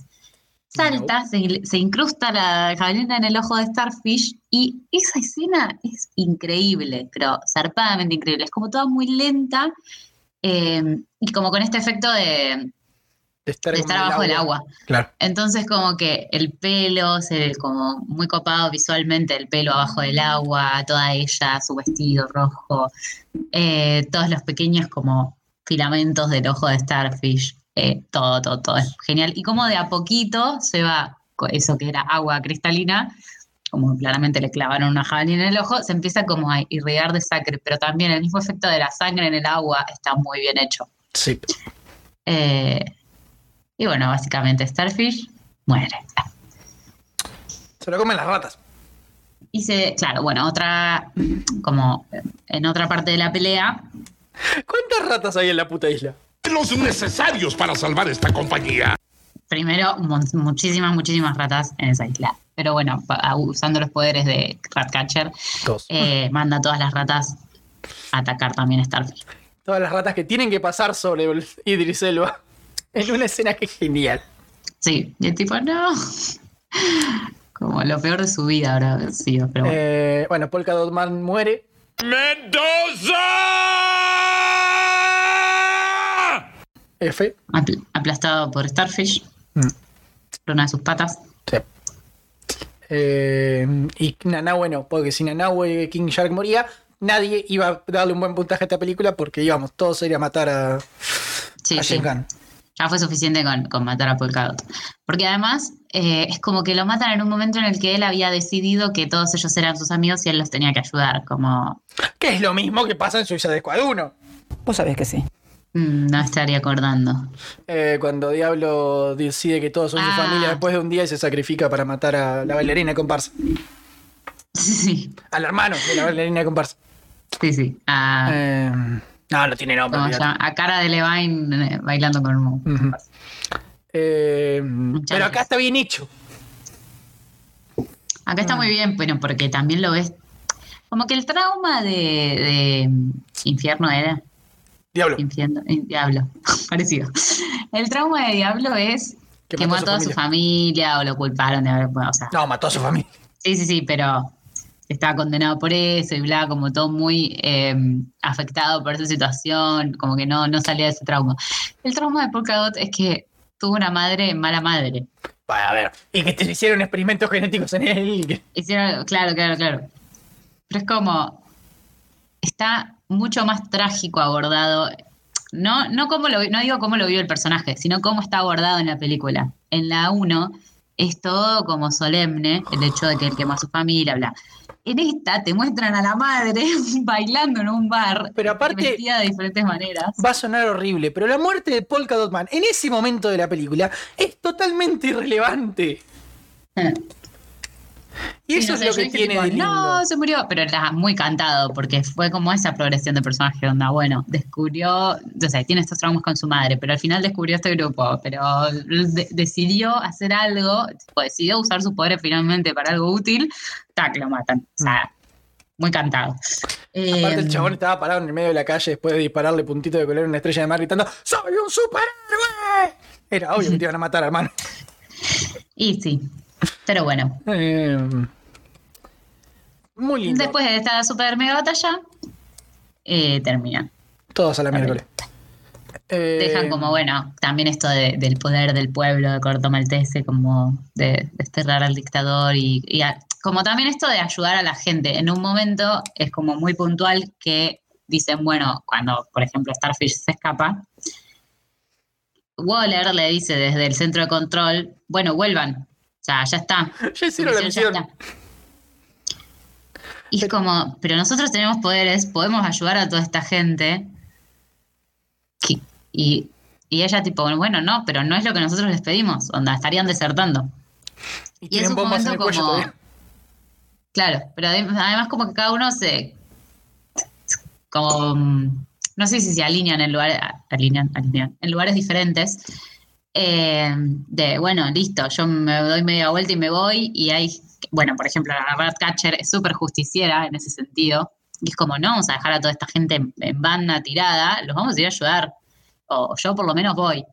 Salta, se, se incrusta la jabalina en el ojo de Starfish y esa escena es increíble, pero zarpadamente increíble. Es como toda muy lenta eh, y como con este efecto de,
De estar,
de estar abajo del agua.
Claro.
Entonces como que el pelo, se como muy copado visualmente, el pelo abajo del agua, toda ella, su vestido rojo, eh, todos los pequeños como filamentos del ojo de Starfish, eh, todo, todo, todo es genial. Y como de a poquito se va, eso que era agua cristalina, como claramente le clavaron una jabalina en el ojo, se empieza como a irrigar de sangre, pero también el mismo efecto de la sangre en el agua está muy bien hecho.
Sí.
Eh, y bueno, básicamente Starfish muere.
Se lo comen las ratas.
Y se, claro, bueno, otra, como en otra parte de la pelea,
¿Cuántas ratas hay en la puta isla?
Los necesarios para salvar esta compañía.
primero muchísimas, muchísimas ratas en esa isla. Pero bueno, pa- usando los poderes de Ratcatcher, eh, manda a todas las ratas a atacar también a Starfish.
Todas las ratas que tienen que pasar sobre el Idris Elba. En una escena que es genial.
Sí, y el tipo, no. Como lo peor de su vida ahora sí, pero bueno.
Eh, bueno, Polka Dot Man muere.
¡Mendoza!
F.
Apl- aplastado por Starfish,
Mm.
por una de sus patas.
Sí. Eh, y Nanahue no, porque si Nanahue King Shark moría, nadie iba a darle un buen puntaje a esta película porque íbamos todos a ir a matar a,
Sí,
a
sí. Ya fue suficiente con, con matar a Polka Dot. Porque además eh, es como que lo matan en un momento en el que él había decidido que todos ellos eran sus amigos y él los tenía que ayudar. Como
Que es lo mismo que pasa en Suiza de Squad 1.
Vos sabés que sí.
mm, no estaría acordando.
Eh, cuando Diablo decide que todos son su
Ah.
familia después de un día y se sacrifica para matar a la bailarina de comparsa.
Sí, sí.
Al hermano de la bailarina de comparsa.
Sí, sí. A,
Eh, no, no tiene nombre.
¿cómo se
olvídate.
llama? A cara de Levine eh, bailando con un.
Ujú. Eh, pero acá está bien hecho.
Acá está muy bien, pero porque también lo ves. Como que el trauma de, de Infierno era.
Diablo.
Infierno, eh, Diablo, parecido. El trauma de Diablo es
Que
que,
mató a su
a su familia o lo culparon de haber. O sea,
No, mató a su familia.
sí, sí, sí, pero estaba condenado por eso y bla, como todo muy eh, afectado por esa situación, como que no, no salía de ese trauma. El trauma de Polka Dot es que tuvo una madre mala madre.
Bueno, a ver. Y que te hicieron experimentos genéticos en él. y que-
Hicieron, claro, claro, claro. Pero es como. Está mucho más trágico abordado. No, no, como lo, no digo cómo lo vio el personaje, sino cómo está abordado en la película. En la 1 es todo como solemne, el hecho de que él quemó a su familia, bla. En esta te muestran a la madre bailando en un bar,
Pero aparte-
vestida de diferentes maneras.
Va a sonar horrible, pero la muerte de Polka Dot Man en ese momento de la película es totalmente irrelevante. Y
Sí,
eso
no
es lo que tiene
tipo,
de lindo.
No, se murió, pero era muy cantado porque fue como esa progresión de personaje onda, bueno, descubrió, o sea, tiene estos traumas con su madre, pero al final descubrió este grupo, pero de- decidió hacer algo, tipo, decidió usar sus poderes finalmente para algo útil, tac, lo matan. O sea, muy cantado.
Aparte, el
Eh,
chabón estaba parado en el medio de la calle después de dispararle puntito de color a una estrella de mar gritando: ¡Soy un superhéroe! Era obvio que te iban a matar, hermano.
Y sí, pero bueno,
Eh, muy lindo.
después de esta super mega batalla, eh, termina.
Todos a la miércoles. Eh,
dejan como, bueno, también esto de- del poder del pueblo de Corto Maltese, como de desterrar al dictador y, y a- como también esto de ayudar a la gente. En un momento es como muy puntual que dicen, bueno, cuando, por ejemplo, Starfish se escapa, Waller le dice desde el centro de control, bueno, vuelvan, sea, ya está.
Ya hicieron la misión.
Y es como, pero nosotros tenemos poderes, podemos ayudar a toda esta gente. Que- Y, y ella tipo, bueno, no, pero no es lo que nosotros les pedimos, onda, estarían desertando.
Y
Y es un
bombas en el
momento como...
todavía.
Claro, pero adem- además como que cada uno se... Como... mm, No sé si se alinean en lugares... Alinean, alinean, en lugares diferentes. Eh, de, bueno, listo, yo me doy media vuelta y me voy y hay... Bueno, por ejemplo, la Ratcatcher es súper justiciera en ese sentido. Y es como, no, vamos a dejar a toda esta gente en, en banda tirada, los vamos a ir a ayudar. O yo por lo menos voy.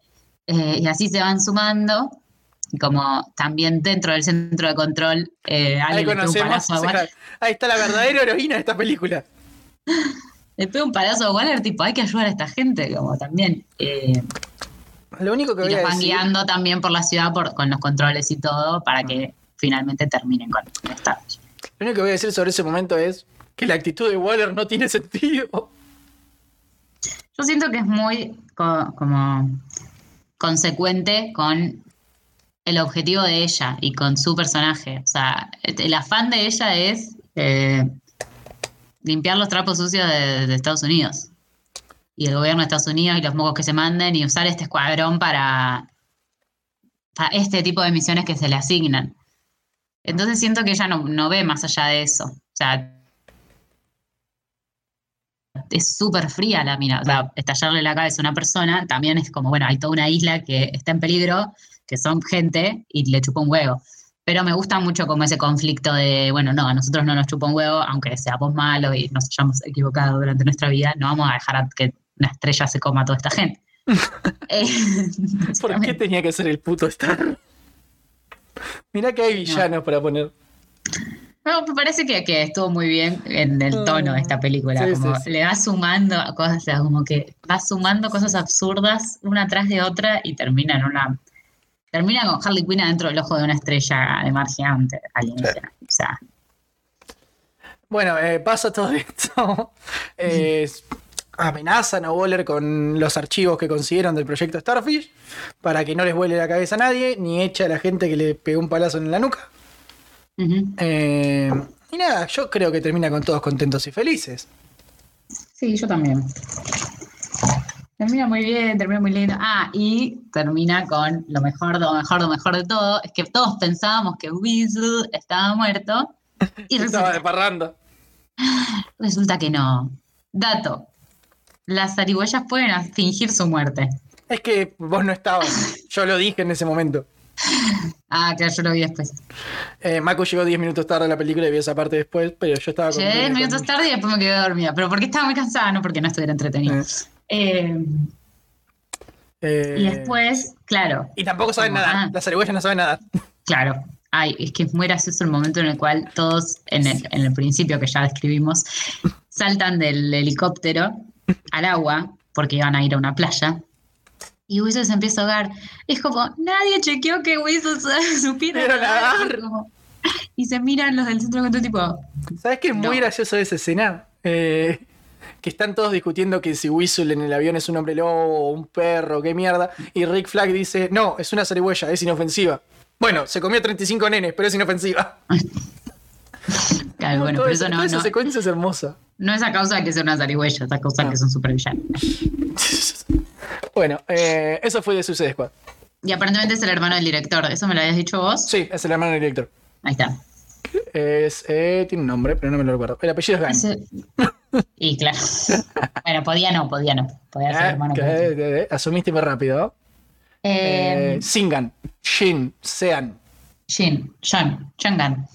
Eh, y así se van sumando. Y como también dentro del centro de control, eh,
Ahí
un
conocemos.
palazo Waller.
Ahí está la verdadera heroína de esta película.
Le pega un palazo a Waller, tipo, hay que ayudar a esta gente, como también. eh,
Lo único que
y
voy a
los van
decir.
guiando también por la ciudad por, con los controles y todo para que finalmente terminen con Starfish.
Lo único que voy a decir sobre ese momento es que la actitud de Waller no tiene sentido.
Yo siento que es muy co- como consecuente con el objetivo de ella y con su personaje. O sea, el afán de ella es eh, limpiar los trapos sucios de, de Estados Unidos. Y el gobierno de Estados Unidos y los mocos que se manden y usar este escuadrón para, para este tipo de misiones que se le asignan. Entonces siento que ella no, no ve más allá de eso. O sea, es súper fría la mina. O sea, estallarle la cabeza a una persona también es como, bueno, hay toda una isla que está en peligro, que son gente y le chupa un huevo. Pero me gusta mucho como ese conflicto de, bueno, no, a nosotros no nos chupa un huevo, aunque seamos malos y nos hayamos equivocado durante nuestra vida, no vamos a dejar que una estrella se coma a toda esta gente. Eh,
¿Por qué tenía que ser el puto Star? Mirá que hay villanos para poner.
No, me parece que, que estuvo muy bien en el tono de esta película.
Sí,
como
sí, sí.
le va sumando cosas, o sea, como que va sumando cosas absurdas una tras de otra y termina en una. Termina con Harley Quinn adentro del ojo de una estrella de mar gigante alienígena. O sea,
Bueno, eh, pasa todo esto. Eh, amenazan a Waller con los archivos que consiguieron del proyecto Starfish para que no les vuele la cabeza a nadie, ni echa a la gente que le pegó un palazo en la nuca. Eh, y nada, yo creo que termina con todos contentos y felices.
sí, yo también. Termina muy bien, termina muy lindo. Ah, y termina con lo mejor, lo mejor, lo mejor de todo. Es que todos pensábamos que Weasel estaba muerto. Y
Estaba
resulta
de parranda.
Resulta que no. Dato. Las zarigüeyas pueden fingir su muerte.
Es que vos no estabas. Yo lo dije en ese momento.
Ah, claro, yo lo vi después.
Eh, llegó 10 minutos tarde a la película y vio esa parte después, pero yo estaba.
Llegué 10
con-
minutos tarde y después me quedé dormida. Pero porque estaba muy cansada, no porque no estuviera entretenida. Eh,
Eh,
y después, claro,
Y tampoco saben
Como,
nada.
ah.
Las zarigüeyas no saben nada.
claro. Ay, es que es muy gracioso el momento en el cual todos, en el, en el principio que ya describimos, saltan del helicóptero al agua porque iban a ir a una playa. Y Wilson se empieza a ahogar. Es como, nadie chequeó que Wilson su- supiera nadar. Como- Y se miran los del centro con tipo,
¿Sabes qué es muy gracioso esa escena? Eh, que están todos discutiendo que si Whistle en el avión es un hombre lobo o un perro, qué mierda. Y Rick Flag dice: No, es una zarigüeya, es inofensiva. Bueno, se comió 35 nenes, pero es inofensiva.
claro, bueno,
esa-
eso no,
toda esa
no,
secuencia es hermosa.
no es a causa de que sea una zarigüeya, es a causa de que son supervillanos.
Bueno, eh, eso fue de Suicide Squad.
Y aparentemente es el hermano del director, ¿eso me lo habías dicho vos?
Sí, es el hermano del director.
Ahí está.
Es, eh, tiene un nombre, pero no me lo recuerdo. El apellido es.
Ese- Y claro. bueno, podía no, podía no. Podía ser
Eh,
hermano.
que- asumiste muy rápido. Singan, Shin, Sean,
Shin, John, John Gunn.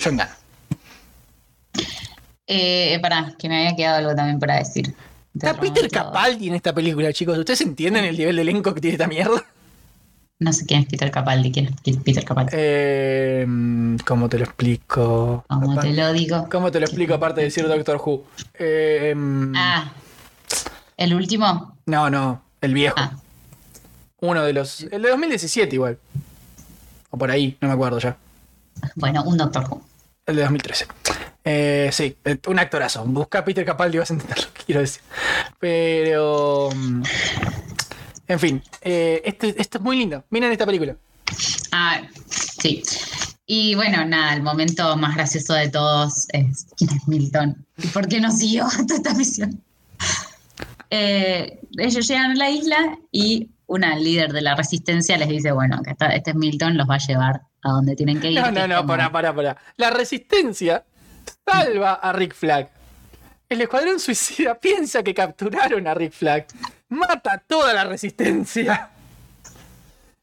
Eh, pará, que me había quedado algo también para decir. De
Está Peter. Capaldi en esta película, chicos. ¿Ustedes entienden el nivel de elenco que tiene esta mierda?
No sé quién es Peter Capaldi. ¿Quién es Peter Capaldi?
Eh, ¿Cómo te lo explico? Apa-
te lo digo.
¿Cómo te lo explico aparte de decir Doctor Who? Eh, em,
Ah, el último.
No, no, el viejo.
Ah,
Uno de los. El de 2017 igual. O por ahí, no me acuerdo ya.
bueno, un Doctor Who.
El de 2013. Eh, sí, eh, un actorazo. Busca a Peter Capaldi y vas a entender lo que quiero decir. Pero. mm, En fin, eh, este- esto es muy lindo. Miren esta película.
Ah, sí. Y bueno, nada, el momento más gracioso de todos es quién es Milton y por qué no siguió toda esta misión. Eh, ellos llegan a la isla y una líder de la resistencia les dice, bueno, que este es Milton, los va a llevar a donde tienen que ir.
No, no, no,
como-
pará, pará, pará. La resistencia salva a Rick Flag. El escuadrón suicida piensa que capturaron a Rick Flag. Mata a toda la resistencia.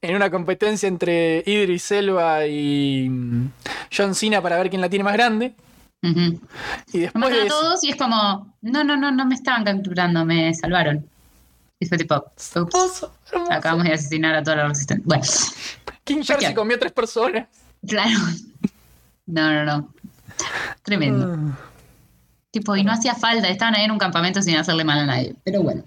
En una competencia entre Idris Elba y mm, John Cena para ver quién la tiene más grande. Y después
Matan a todos y es como, no, no, no, no me estaban capturando, me salvaron. Y fue tipo, ups, acabamos de asesinar a toda la resistencia. Bueno,
King
Cuestión.
comió tres personas.
claro. No, no, no. Tremendo.
Ah.
Tipo, y no hacía falta, estaban ahí en un campamento sin hacerle mal a nadie. Pero bueno,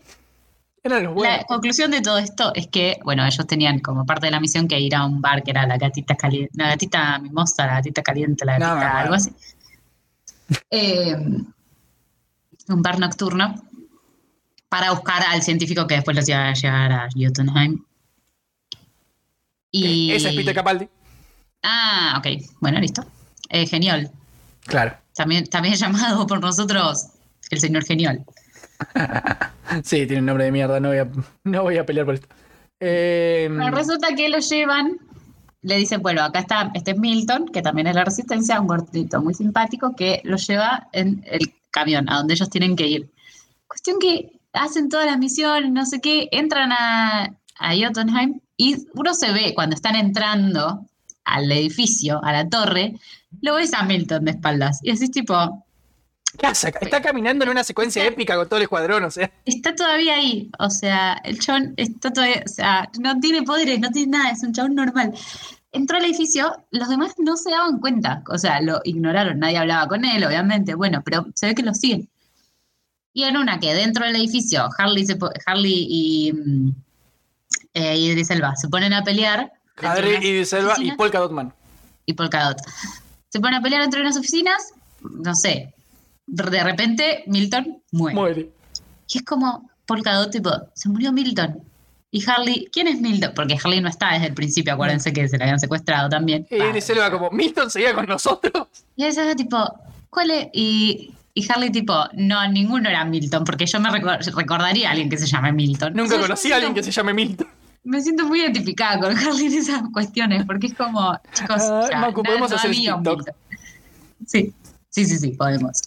Eran los buenos.
la conclusión de todo esto es que, bueno, ellos tenían como parte de la misión que ir a un bar que era la gatita caliente, la gatita mimosa, la gatita caliente, la
No,
gatita, algo así. Eh, un bar nocturno para buscar al científico que después los iba a llegar a Jotunheim. Y...
Ese es Peter Capaldi.
Ah, ok. Bueno, listo. Eh, genial.
Claro.
También, también llamado por nosotros el señor genial.
Sí, tiene un nombre de mierda. No voy a, no voy a pelear por esto. Eh,
Bueno, resulta que lo llevan, le dicen, bueno, acá está, este es Milton, que también es la resistencia, un gordito muy simpático que lo lleva en el camión a donde ellos tienen que ir. Cuestión que hacen todas las misiones, no sé qué, entran a, a Jotunheim y uno se ve cuando están entrando al edificio, a la torre, lo ves a Milton de espaldas y decís tipo,
¿Qué hace? Está caminando en una secuencia épica con todo el escuadrón, o sea.
está todavía ahí, o sea, el chabón está todavía, o sea, no tiene poderes, no tiene nada, es un chabón normal. Entró al edificio, los demás no se daban cuenta, o sea, lo ignoraron, nadie hablaba con él, obviamente, bueno, pero se ve que lo siguen. Y en una que dentro del edificio, Harley, se Harley y mm, eh, Idris Elba se ponen a pelear.
Adri y Selva y
oficinas
Polka Dotman.
y Polkadot. Se ponen a pelear entre unas oficinas, no sé, de repente Milton muere.
Muere.
Y es como Polkadot, tipo, se murió Milton. Y Harley, ¿quién es Milton? Porque Harley no está desde el principio, acuérdense que se la habían secuestrado también.
Y Idris Elba como, Milton seguía con nosotros.
Y era tipo, ¿cuál es? Y, y Harley tipo, no, ninguno era Milton, porque yo me recor- recordaría a alguien que se llame Milton.
Nunca conocí a alguien que se llame Milton.
Me siento muy identificada con Harley en esas cuestiones, porque es como, chicos,
Ah,
sea,
Macu, ¿podemos
no
hacer TikTok?
Milton. Sí, sí, sí, sí, podemos.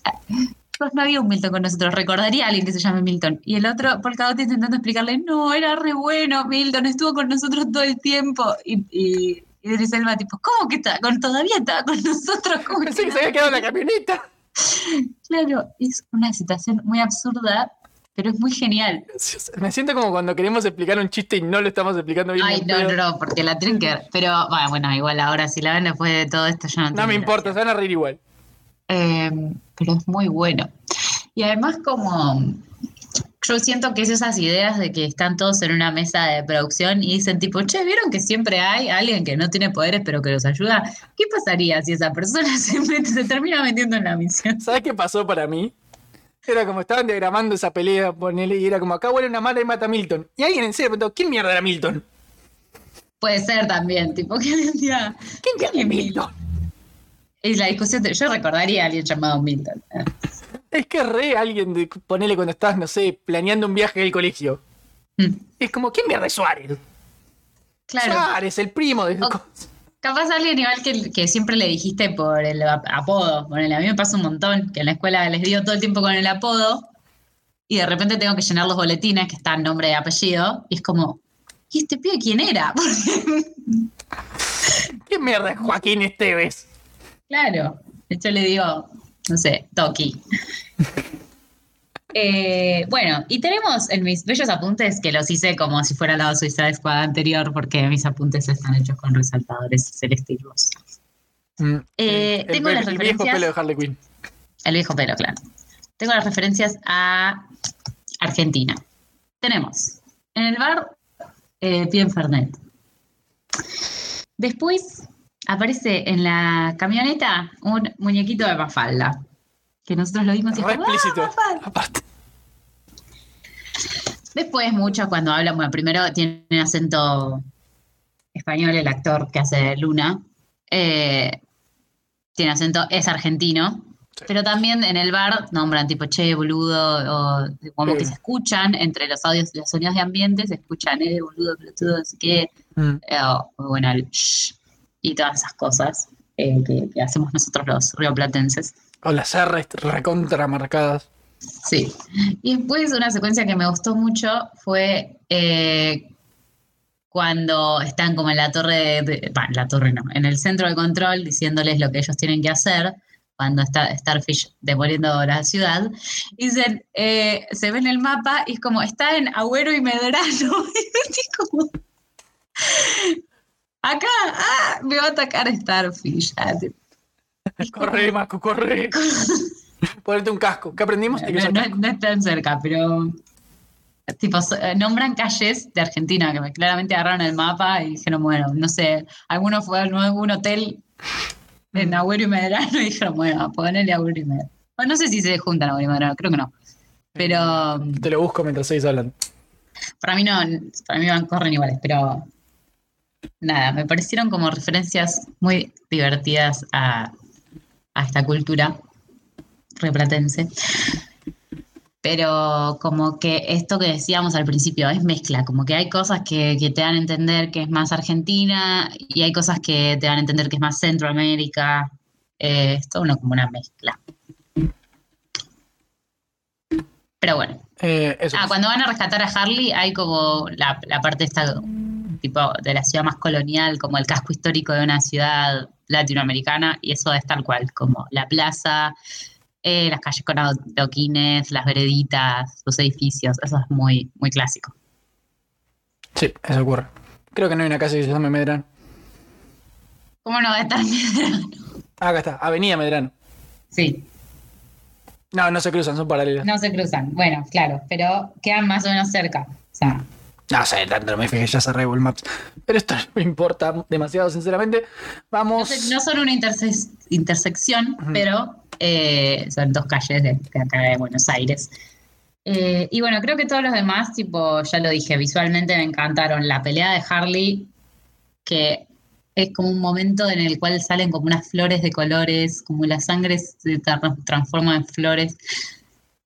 chicos, no había un Milton con nosotros, recordaría a alguien que se llame Milton. Y el otro, Polkadot, intentando explicarle, no, era re bueno, Milton, estuvo con nosotros todo el tiempo. Y, y, y Idris Elba, tipo, ¿cómo que está? Con, todavía estaba con nosotros? ¿Cómo
Pensé que se había quedado en la camioneta.
Claro, es una situación muy absurda, pero es muy genial.
Me siento como cuando queremos explicar un chiste y no lo estamos explicando bien.
Ay, no, no, no, porque la tienen que ver. Pero bueno, bueno, igual ahora si la ven después de todo esto ya no
No me importa, se van a reír igual.
Eh, pero es muy bueno. Y además como yo siento que es esas ideas de que están todos en una mesa de producción y dicen tipo, che, ¿vieron que siempre hay alguien que no tiene poderes pero que los ayuda? ¿Qué pasaría si esa persona se, se termina metiendo en la misión?
¿Sabes qué pasó para mí? Era como estaban diagramando esa pelea, ponele, y era como acá huele una mala y mata a Milton. Y alguien en serio preguntó, ¿quién mierda era Milton?
Puede ser también, tipo, que decía,
¿Quién
es
Milton?
Y la discusión, de- yo recordaría a alguien llamado Milton.
Es que re alguien de ponele cuando estás, no sé, planeando un viaje del colegio.
Mm.
Es como, ¿quién mierda es Suárez?
Claro.
Suárez, el primo de.
O- Capaz alguien igual que, que siempre le dijiste por el ap- apodo. Ponele, a mí me pasa un montón, que en la escuela les digo todo el tiempo con el apodo y de repente tengo que llenar los boletines que están nombre y apellido y es como, ¿y este pibe quién era?
¿Quién mierda es Joaquín Esteves?
claro, de hecho le digo, no sé, Toki. Eh, bueno, y tenemos en mis bellos apuntes que los hice como si fuera la Suiza Squad anterior porque mis apuntes están hechos con resaltadores y rosas.
Mm,
Eh,
el,
tengo
el-
las
el viejo pelo de Harley Quinn.
El viejo pelo, claro. Tengo las referencias a Argentina. Tenemos en el bar eh, Pien Fernet. Después aparece en la camioneta un muñequito de Mafalda. Que nosotros lo vimos y como, "Ah,
explícito.
Mafalda".
Aparte.
Después mucho cuando hablan, bueno, primero tiene un acento español el actor que hace Luna. Eh, tiene acento, es argentino. Pero también en el bar nombran tipo che, boludo, o como
Sí.
que se escuchan entre los audios, los sonidos de ambiente, se escuchan, eh, boludo, pelotudo, así que,
Mm.
eh, bueno, el shh, y todas esas cosas eh, que, que hacemos nosotros los rioplatenses.
O las R recontra marcadas.
Sí. Y después una secuencia que me gustó mucho fue eh, cuando están como en la torre, de, la torre no, en el centro de control diciéndoles lo que ellos tienen que hacer cuando está Starfish demoliendo la ciudad. Dicen, eh, se ve en el mapa y es como, está en Agüero y Medrano. Como, acá, ah, me va a atacar Starfish. Ah,
Corre, Maco, corre. Ponerte un casco. ¿Qué aprendimos?
No, no- es tan cerca, pero tipo eh, nombran calles de Argentina que me- claramente agarraron el mapa y dijeron, bueno, no sé, alguno fue a algún hotel en Agüero y Medrano y dijeron, bueno, ponele Agüero y Medrano. Bueno, no sé si se juntan Agüero y Medrano, creo que no. Pero mm,
Te lo busco mientras seguís hablando.
para mí no, para mí van, corren iguales, pero nada, me parecieron como referencias muy divertidas a, a esta cultura replatense. Pero como que esto que decíamos al principio es mezcla, como que hay cosas que, que te dan a entender que es más Argentina y hay cosas que te dan a entender que es más Centroamérica. Eh, es todo uno como una mezcla. Pero bueno,
Eh, eso.
Ah, cuando van a rescatar a Harley hay como la, la parte esta tipo de la ciudad más colonial, como el casco histórico de una ciudad latinoamericana, y eso es tal cual, como la plaza, eh, las calles con adoquines, las vereditas, los edificios, eso es muy, muy clásico.
Sí, eso ocurre. Creo que no hay una calle que se llame Medrano.
¿Cómo no va a estar Medrano?
Ah, acá está, Avenida Medrano.
Sí,
No, no se cruzan, son paralelas. No,
no se cruzan, bueno, claro, pero quedan más o menos cerca. O sea,
sé, tanto no me fijé, ya cerré Google Maps. Pero esto no me importa demasiado, sinceramente.
no,
Vamos.
no son una interse- intersección, pero eh, son dos calles de, de acá de Buenos Aires. Eh, y bueno, creo que todos los demás, tipo, ya lo dije, visualmente me encantaron. La pelea de Harley, que es como un momento en el cual salen como unas flores de colores, como la sangre se tra- transforma en flores.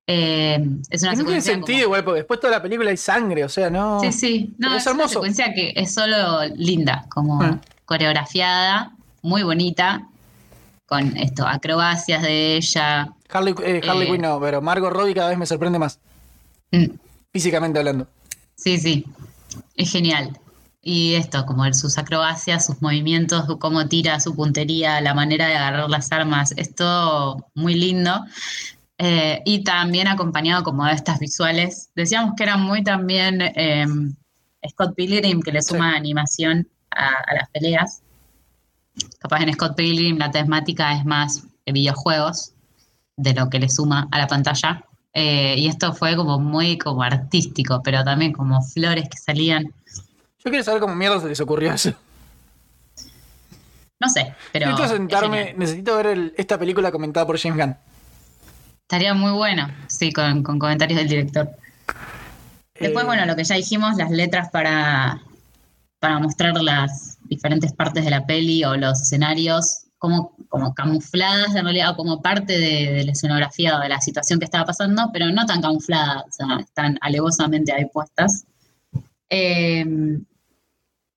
Eh, es una
no tiene sentido
como-
igual, porque después toda la película hay sangre, o sea, no.
Sí, sí. No, es,
es
una
hermoso.
secuencia que es solo linda, como
Mm.
coreografiada, muy bonita, con esto, acrobacias de ella.
Harley, eh, Harley
Eh.
Quinn no, pero Margot Robbie cada vez me sorprende más,
Mm,
físicamente hablando.
Sí, sí, es genial. Y esto, como sus acrobacias, sus movimientos, cómo tira, su puntería, la manera de agarrar las armas, es todo muy lindo. Eh, y también acompañado como de estas visuales. Decíamos que era muy también eh, Scott Pilgrim, que le suma animación a, a las peleas. Capaz en Scott Pilgrim la temática es más de videojuegos, de lo que le suma a la pantalla. Eh, y esto fue como muy como artístico, pero también como flores que salían.
Yo quiero saber cómo mierda se les ocurrió eso.
No sé, pero
necesito
es
sentarme, necesito ver el- esta película comentada por James Gunn.
Estaría muy bueno, sí, con, con comentarios del director. Después,
Eh,
bueno, lo que ya dijimos, las letras para, para mostrar las diferentes partes de la peli o los escenarios, como, como camufladas en realidad, o como parte de, de la escenografía o de la situación que estaba pasando, pero no tan camufladas, o sea, están alevosamente ahí puestas. Eh,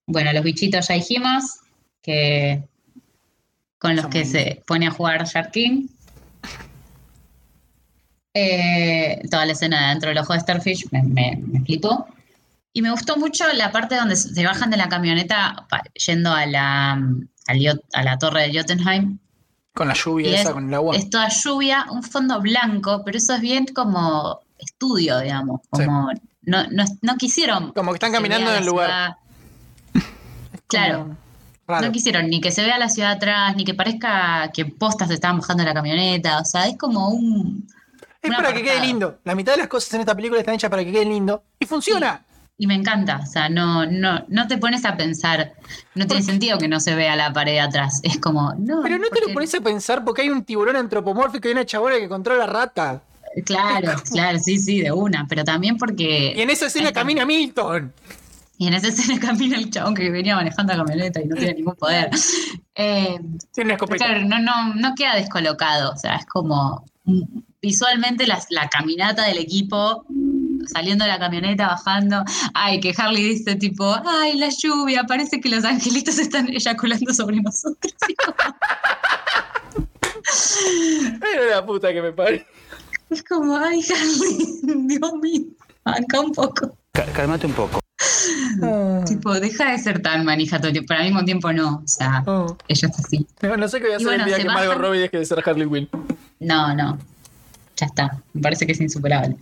bueno, los bichitos ya dijimos, que con los que se pone a jugar Shark King. Eh, toda la escena dentro del ojo de Starfish me, me, me flipó. Y me gustó mucho la parte donde se bajan de la camioneta yendo a la, a la torre de Jotunheim.
Con la lluvia esa,
es,
con el agua.
es toda lluvia, un fondo blanco, pero eso es bien como estudio, digamos. Como no, no, no quisieron.
Como que están caminando en el lugar.
Claro.
Raro.
No quisieron ni que se vea la ciudad atrás, ni que parezca que postas se estaban bajando de la camioneta. O sea, es como un.
Es para que quede lindo. La mitad de las cosas en esta película están hechas para que queden lindo. Y funciona.
Y me encanta. O sea, no, no, no te pones a pensar. No tiene sentido que no se vea la pared de atrás. Es como. No,
Pero no te lo pones a pensar porque hay un tiburón antropomórfico y una chabona que controla rata.
Claro, claro, sí, sí, de una. Pero también porque.
Y en esa escena camina Milton.
Y en esa escena camina el chabón que venía manejando la camioneta y no tiene ningún poder. Eh,
Tiene una escopeta.
claro, no, no, no queda descolocado. O sea, es como visualmente la, caminata del equipo saliendo de la camioneta, bajando. Ay, que Harley dice tipo, ay, la lluvia, parece que los angelitos están eyaculando sobre nosotros.
Pero la puta que me pare.
Es como, ay, Harley, Dios mío, acá un poco.
Cá- Cálmate un poco.
Tipo, deja de ser tan manija todo el tiempo, pero al mismo tiempo no. O sea,
Oh.
ella es así.
No, no sé qué voy a hacer
bueno,
el día que
bajan.
Margot Robbie deje de ser Harley Quinn.
No, no. Ya está. Me parece que es insuperable.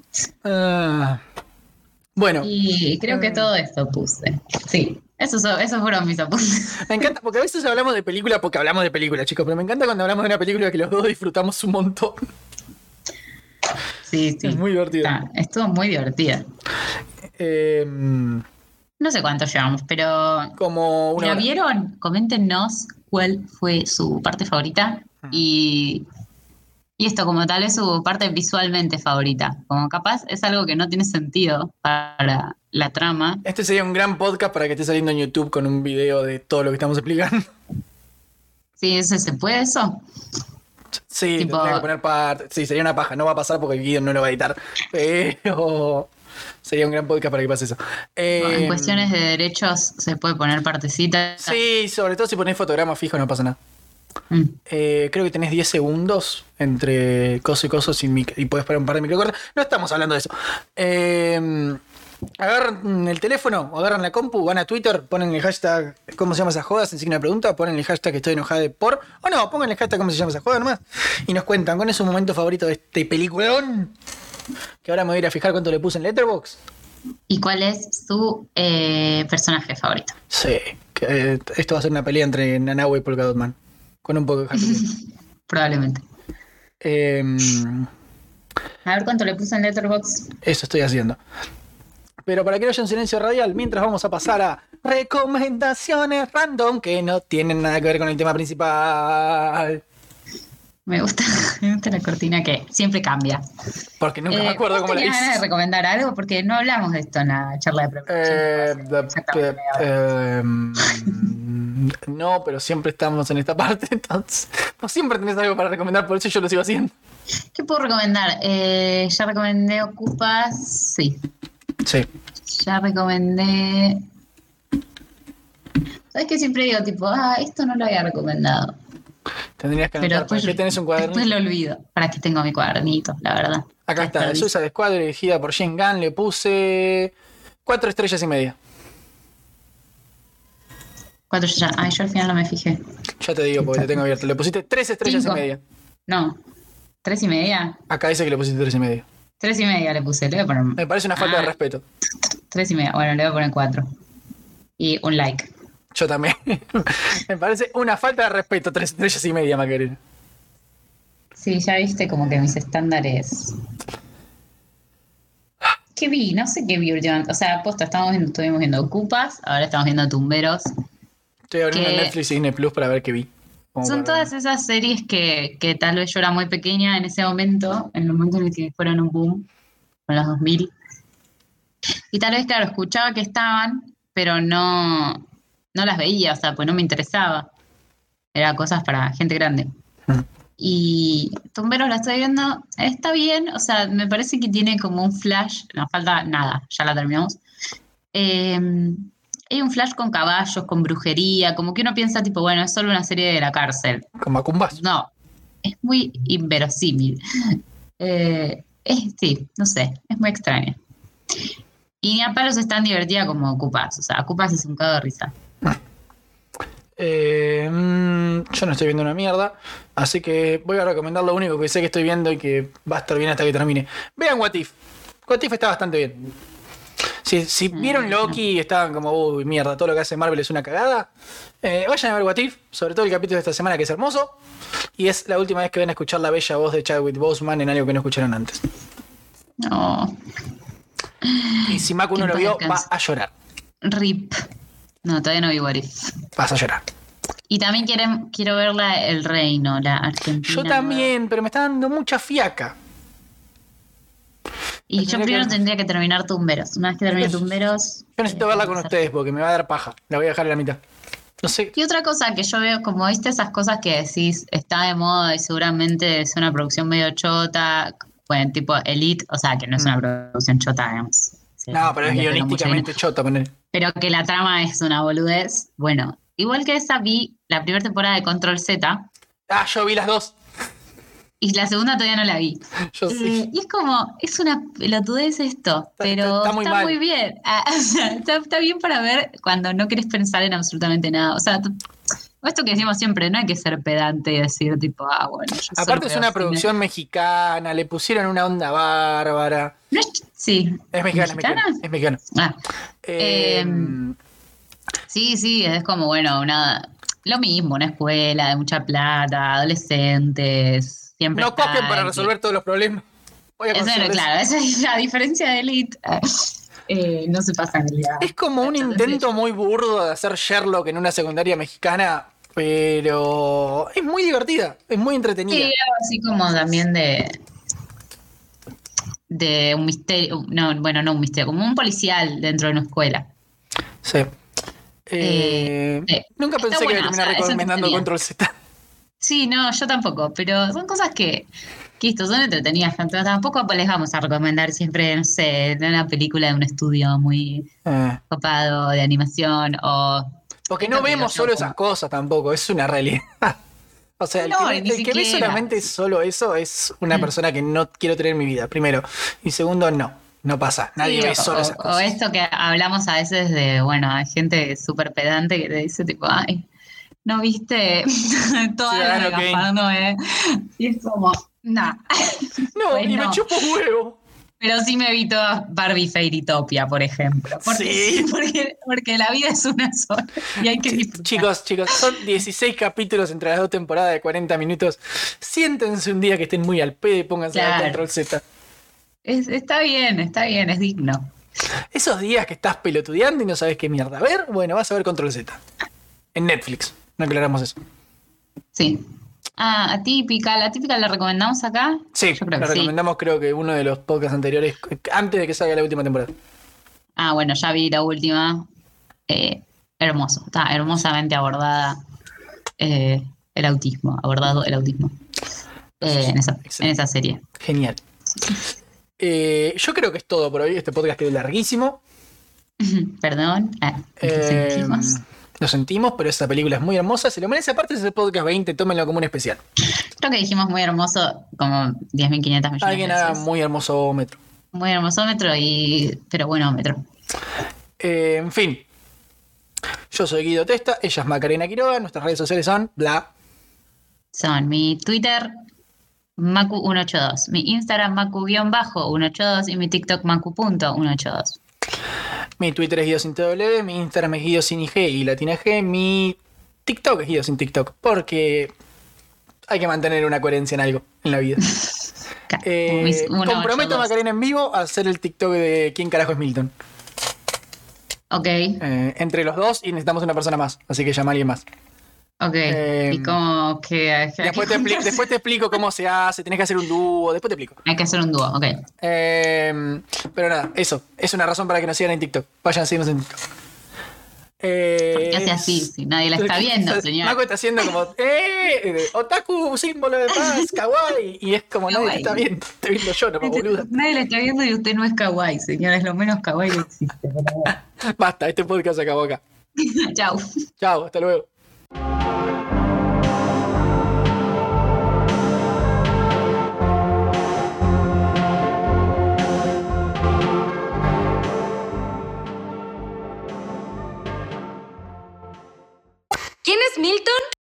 Ah. Bueno,
Y creo que todo esto puse. Sí, esos, esos fueron mis apuntes.
me encanta, porque a veces hablamos de película porque hablamos de película, chicos, pero me encanta cuando hablamos de una película que los dos disfrutamos un montón.
Sí, sí.
Es muy divertido.
Está- estuvo muy divertida.
Eh,
No sé cuánto llevamos, pero
como una
¿la
hora.
vieron? Coméntenos cuál fue su parte favorita y, y esto como tal es su parte visualmente favorita. Como capaz es algo que no tiene sentido para la trama.
Este sería un gran podcast para que esté saliendo en YouTube con un video de todo lo que estamos explicando.
Sí, ¿eso se puede eso?
Sí,
Tipo-
tendría que poner parte. Sí, sería una paja. No va a pasar porque el guion no lo va a editar. Pero sería un gran podcast para que pase eso. Eh,
en cuestiones de derechos se puede poner partecita.
Sí, sobre todo si pones fotograma fijo no pasa nada.
Mm.
Eh, creo que tenés 10 segundos entre coso y coso sin mic- y puedes poner un par de microcortes. No estamos hablando de eso. Eh, agarran el teléfono, agarran la compu, van a Twitter, ponen el hashtag ¿cómo se llama esa joda? Sin signo de pregunta, ponen el hashtag estoy enojada de por. O no, pongan el hashtag ¿cómo se llama esa joda nomás? Y nos cuentan cuál es su momento favorito de este peliculón. Que ahora me voy a ir a fijar cuánto le puse en Letterboxd.
¿Y cuál es su eh, personaje favorito?
Sí, que, eh, esto va a ser una pelea entre Nanahue y Polka Dot Man. Con un poco de hashtag.
Probablemente.
Em,
A ver cuánto le puse en Letterboxd.
Eso estoy haciendo. Pero para que no haya un silencio radial, mientras vamos a pasar a recomendaciones random que no tienen nada que ver con el tema principal.
Me gusta, me gusta la cortina que siempre cambia.
Porque nunca me
Eh,
acuerdo
¿vos
cómo la
ganas de
hice.
recomendar algo? Porque no hablamos de esto en la charla de preparación.
Eh,
hora.
em, no, pero siempre estamos en esta parte, entonces. Vos siempre tenés algo para recomendar, por eso yo lo sigo haciendo.
¿Qué puedo recomendar? Eh, ya recomendé Ocupas. Sí.
Sí.
Ya recomendé. ¿Sabes que siempre digo, tipo, ah, esto no lo había recomendado?
Tendrías que
Pero
anotar. ¿Para
después,
qué tenés un cuadernito?
después lo olvido. ¿Para qué tengo mi cuadernito? La verdad.
Acá está,
Está
Suicide Squad dirigida por Jane Gunn. Le puse cuatro estrellas y media.
Cuatro ya. Ay, yo al final no me fijé.
Ya te digo porque te tengo abierto. Le pusiste tres estrellas
Cinco.
y media.
No. ¿Tres y media?
Acá dice que le pusiste tres y media.
Tres y media le puse. Le voy a poner
Me parece una falta
Ah.
de respeto.
tres y media. Bueno, le voy a poner cuatro. Y un like.
Yo también. Me parece una falta de respeto, tres estrellas y media, Macarena.
Sí, ya viste como que mis estándares. ¿Qué vi? No sé qué vi últimamente. O sea, posta, estamos viendo, estuvimos viendo Ocupas, ahora estamos viendo Tumberos.
Estoy abriendo
Que-
Netflix y Disney Plus para ver qué vi. Como
Son todas esas series que, que tal vez yo era muy pequeña en ese momento, en el momento en el que fueron un boom, con los 2000. Y tal vez, claro, escuchaba que estaban, pero no, no las veía, o sea, pues no me interesaba. Era cosas para gente grande. Y Tumberos la estoy viendo, está bien, o sea, me parece que tiene como un flash, no falta nada, ya la terminamos. Eh, hay un flash con caballos, con brujería, como que uno piensa, tipo, bueno, es solo una serie de la cárcel.
Con Macumbas.
No, es muy inverosímil. Eh, es, sí, no sé, es muy extraña. Y ni a palos es tan divertida como Ocupas, o sea, Ocupas es un cago de risa.
Eh, mm, yo no estoy viendo una mierda. Así que voy a recomendar lo único que sé que estoy viendo y que va a estar bien hasta que termine. Vean What If. What If está bastante bien. Si, si vieron Loki y estaban como, uy, mierda, todo lo que hace Marvel es una cagada, eh, vayan a ver What If, sobre todo el capítulo de esta semana que es hermoso. Y es la última vez que van a escuchar la bella voz de Chadwick Boseman en algo que no escucharon antes.
No,
Y si Macu no lo vio, va a llorar.
RIP. No, todavía no vi If.
Vas a llorar.
Y también quieren, quiero ver la El Reino, la Argentina.
Yo también, pero me está dando mucha fiaca.
Y yo primero
que-
tendría que terminar Tumberos. Una vez que termine Tumberos.
Yo necesito
eh,
verla con ustedes porque me va a dar paja. La voy a dejar en la mitad. No sé.
Y otra cosa que yo veo, como viste esas cosas que decís, está de moda y seguramente es una producción medio chota, bueno, tipo Elite, o sea, que no es una producción chota, digamos.
Mm. No, pero es guionísticamente chota poner.
Pero que la trama es una boludez. Bueno, igual que esa vi la primera temporada de Control Z
Ah, yo vi las dos.
y la segunda todavía no la vi.
Yo
Eh,
sí.
y es como, es una pelotudez esto, pero
está- muy
bien. Ah, o sea, está, está bien para ver cuando no querés pensar en absolutamente nada. O sea, esto que decimos siempre, no hay que ser pedante y decir tipo, ah, bueno. yo
Aparte es una
cine.
producción mexicana, le pusieron una onda bárbara.
No es- sí.
Es mexicana, es
¿Mexicana?
mexicana. Es mexicana.
Ah,
Eh,
Em, sí, sí, es como, bueno, una, lo mismo, una escuela de mucha plata, adolescentes, siempre.
no
está
copian para resolver todos los problemas.
Eso,
conseguirles-
claro, esa es la diferencia de Elite. Eh, no se pasa en realidad.
Es como un intento muy burdo de hacer Sherlock en una secundaria mexicana, pero es muy divertida, es muy entretenida.
Sí, algo así como también de. de un misterio. No, bueno, no un misterio, como un policial dentro de una escuela.
Sí. Eh,
sí.
Nunca
Está
pensé que
buena,
iba a terminar
o sea, es
recomendando. Control Z.
Sí, no, yo tampoco, pero son cosas que. que esto son entretenidas. Entonces, tampoco les vamos a recomendar siempre, no sé, una película de un estudio muy
Eh,
copado de animación o.
porque no vemos solo esas cosas tampoco, es una realidad. O sea, el
No,
que, el que ve solamente solo eso es una persona que no quiero tener en mi vida, primero. Y segundo, no, no pasa. Nadie
Sí,
ve
o-
solo esas
o, o
cosas.
esto que hablamos a veces de, bueno, hay gente súper pedante que te dice tipo, ay, ¿no viste toda la eh? Y es como, nah.
No, y me chupo huevo.
Pero sí me vi toda Barbie Fairytopia, por ejemplo. Porque,
Sí.
porque, porque la vida es una sola y hay que disfrutar.
Chicos, chicos, son 16 capítulos entre las dos temporadas de 40 minutos. Siéntense un día que estén muy al pedo y pónganse a
Claro.
Control Z.
Es- está bien, está bien, es digno.
Esos días que estás pelotudeando y no sabes qué mierda ver, bueno, vas a ver Control Z. En Netflix. No aclaramos eso.
Sí. Ah, atípica, la típica la recomendamos acá.
Sí,
Yo creo
lo
que sí.
recomendamos creo que uno de los podcasts anteriores, antes de que salga la última temporada.
Ah, bueno, ya vi la última. Eh, hermoso, está hermosamente abordada eh, el autismo, abordado el autismo eh, en, esa, en esa serie.
Genial. Eh, yo creo que es todo por hoy. Este podcast quedó larguísimo.
Perdón, ah.
Lo sentimos, pero esa película es muy hermosa. Se lo merece aparte de ese podcast 20, tómenlo como un especial.
Creo que dijimos muy hermoso como 10.500 millones
Alguien
de
haga muy hermosómetro.
Muy hermosómetro y... pero buenómetro.
Eh, en fin. Yo soy Guido Testa, ella es Macarena Quiroga, nuestras redes sociales son bla.
Son mi Twitter, Macu182, mi Instagram, Macu-182 y mi TikTok, Macu.182.
Mi Twitter es Guido sin W, mi Instagram es Guido sin IG y latina G, mi TikTok es Guido sin TikTok, porque hay que mantener una coherencia en algo en la vida. Eh,
mis 182.
comprometo a Macarena en vivo a hacer el TikTok de quién carajo es Milton.
Ok,
Eh, entre los dos y necesitamos una persona más, así que llama a alguien más.
Ok.
Eh,
y como que...
Después te, expli- después te explico cómo se hace, tenés que hacer un dúo, después te explico.
Hay que hacer un dúo, ok.
Eh, pero nada, eso, es una razón para que nos sigan en TikTok. Vayan a seguirnos en TikTok. Eh,
¿Por qué hace así? Si nadie la está viendo, señor.
Mako está haciendo como, ¡eh! Otaku, símbolo de paz, kawaii. Y es como, nadie te está
Kawaii.
viendo, te estoy viendo yo, no boluda.
Nadie la está viendo y usted no es kawaii, señor. Es lo menos kawaii que existe.
Basta, este podcast se acabó acá.
Chau.
Chao, hasta luego. ¿Quién es Milton?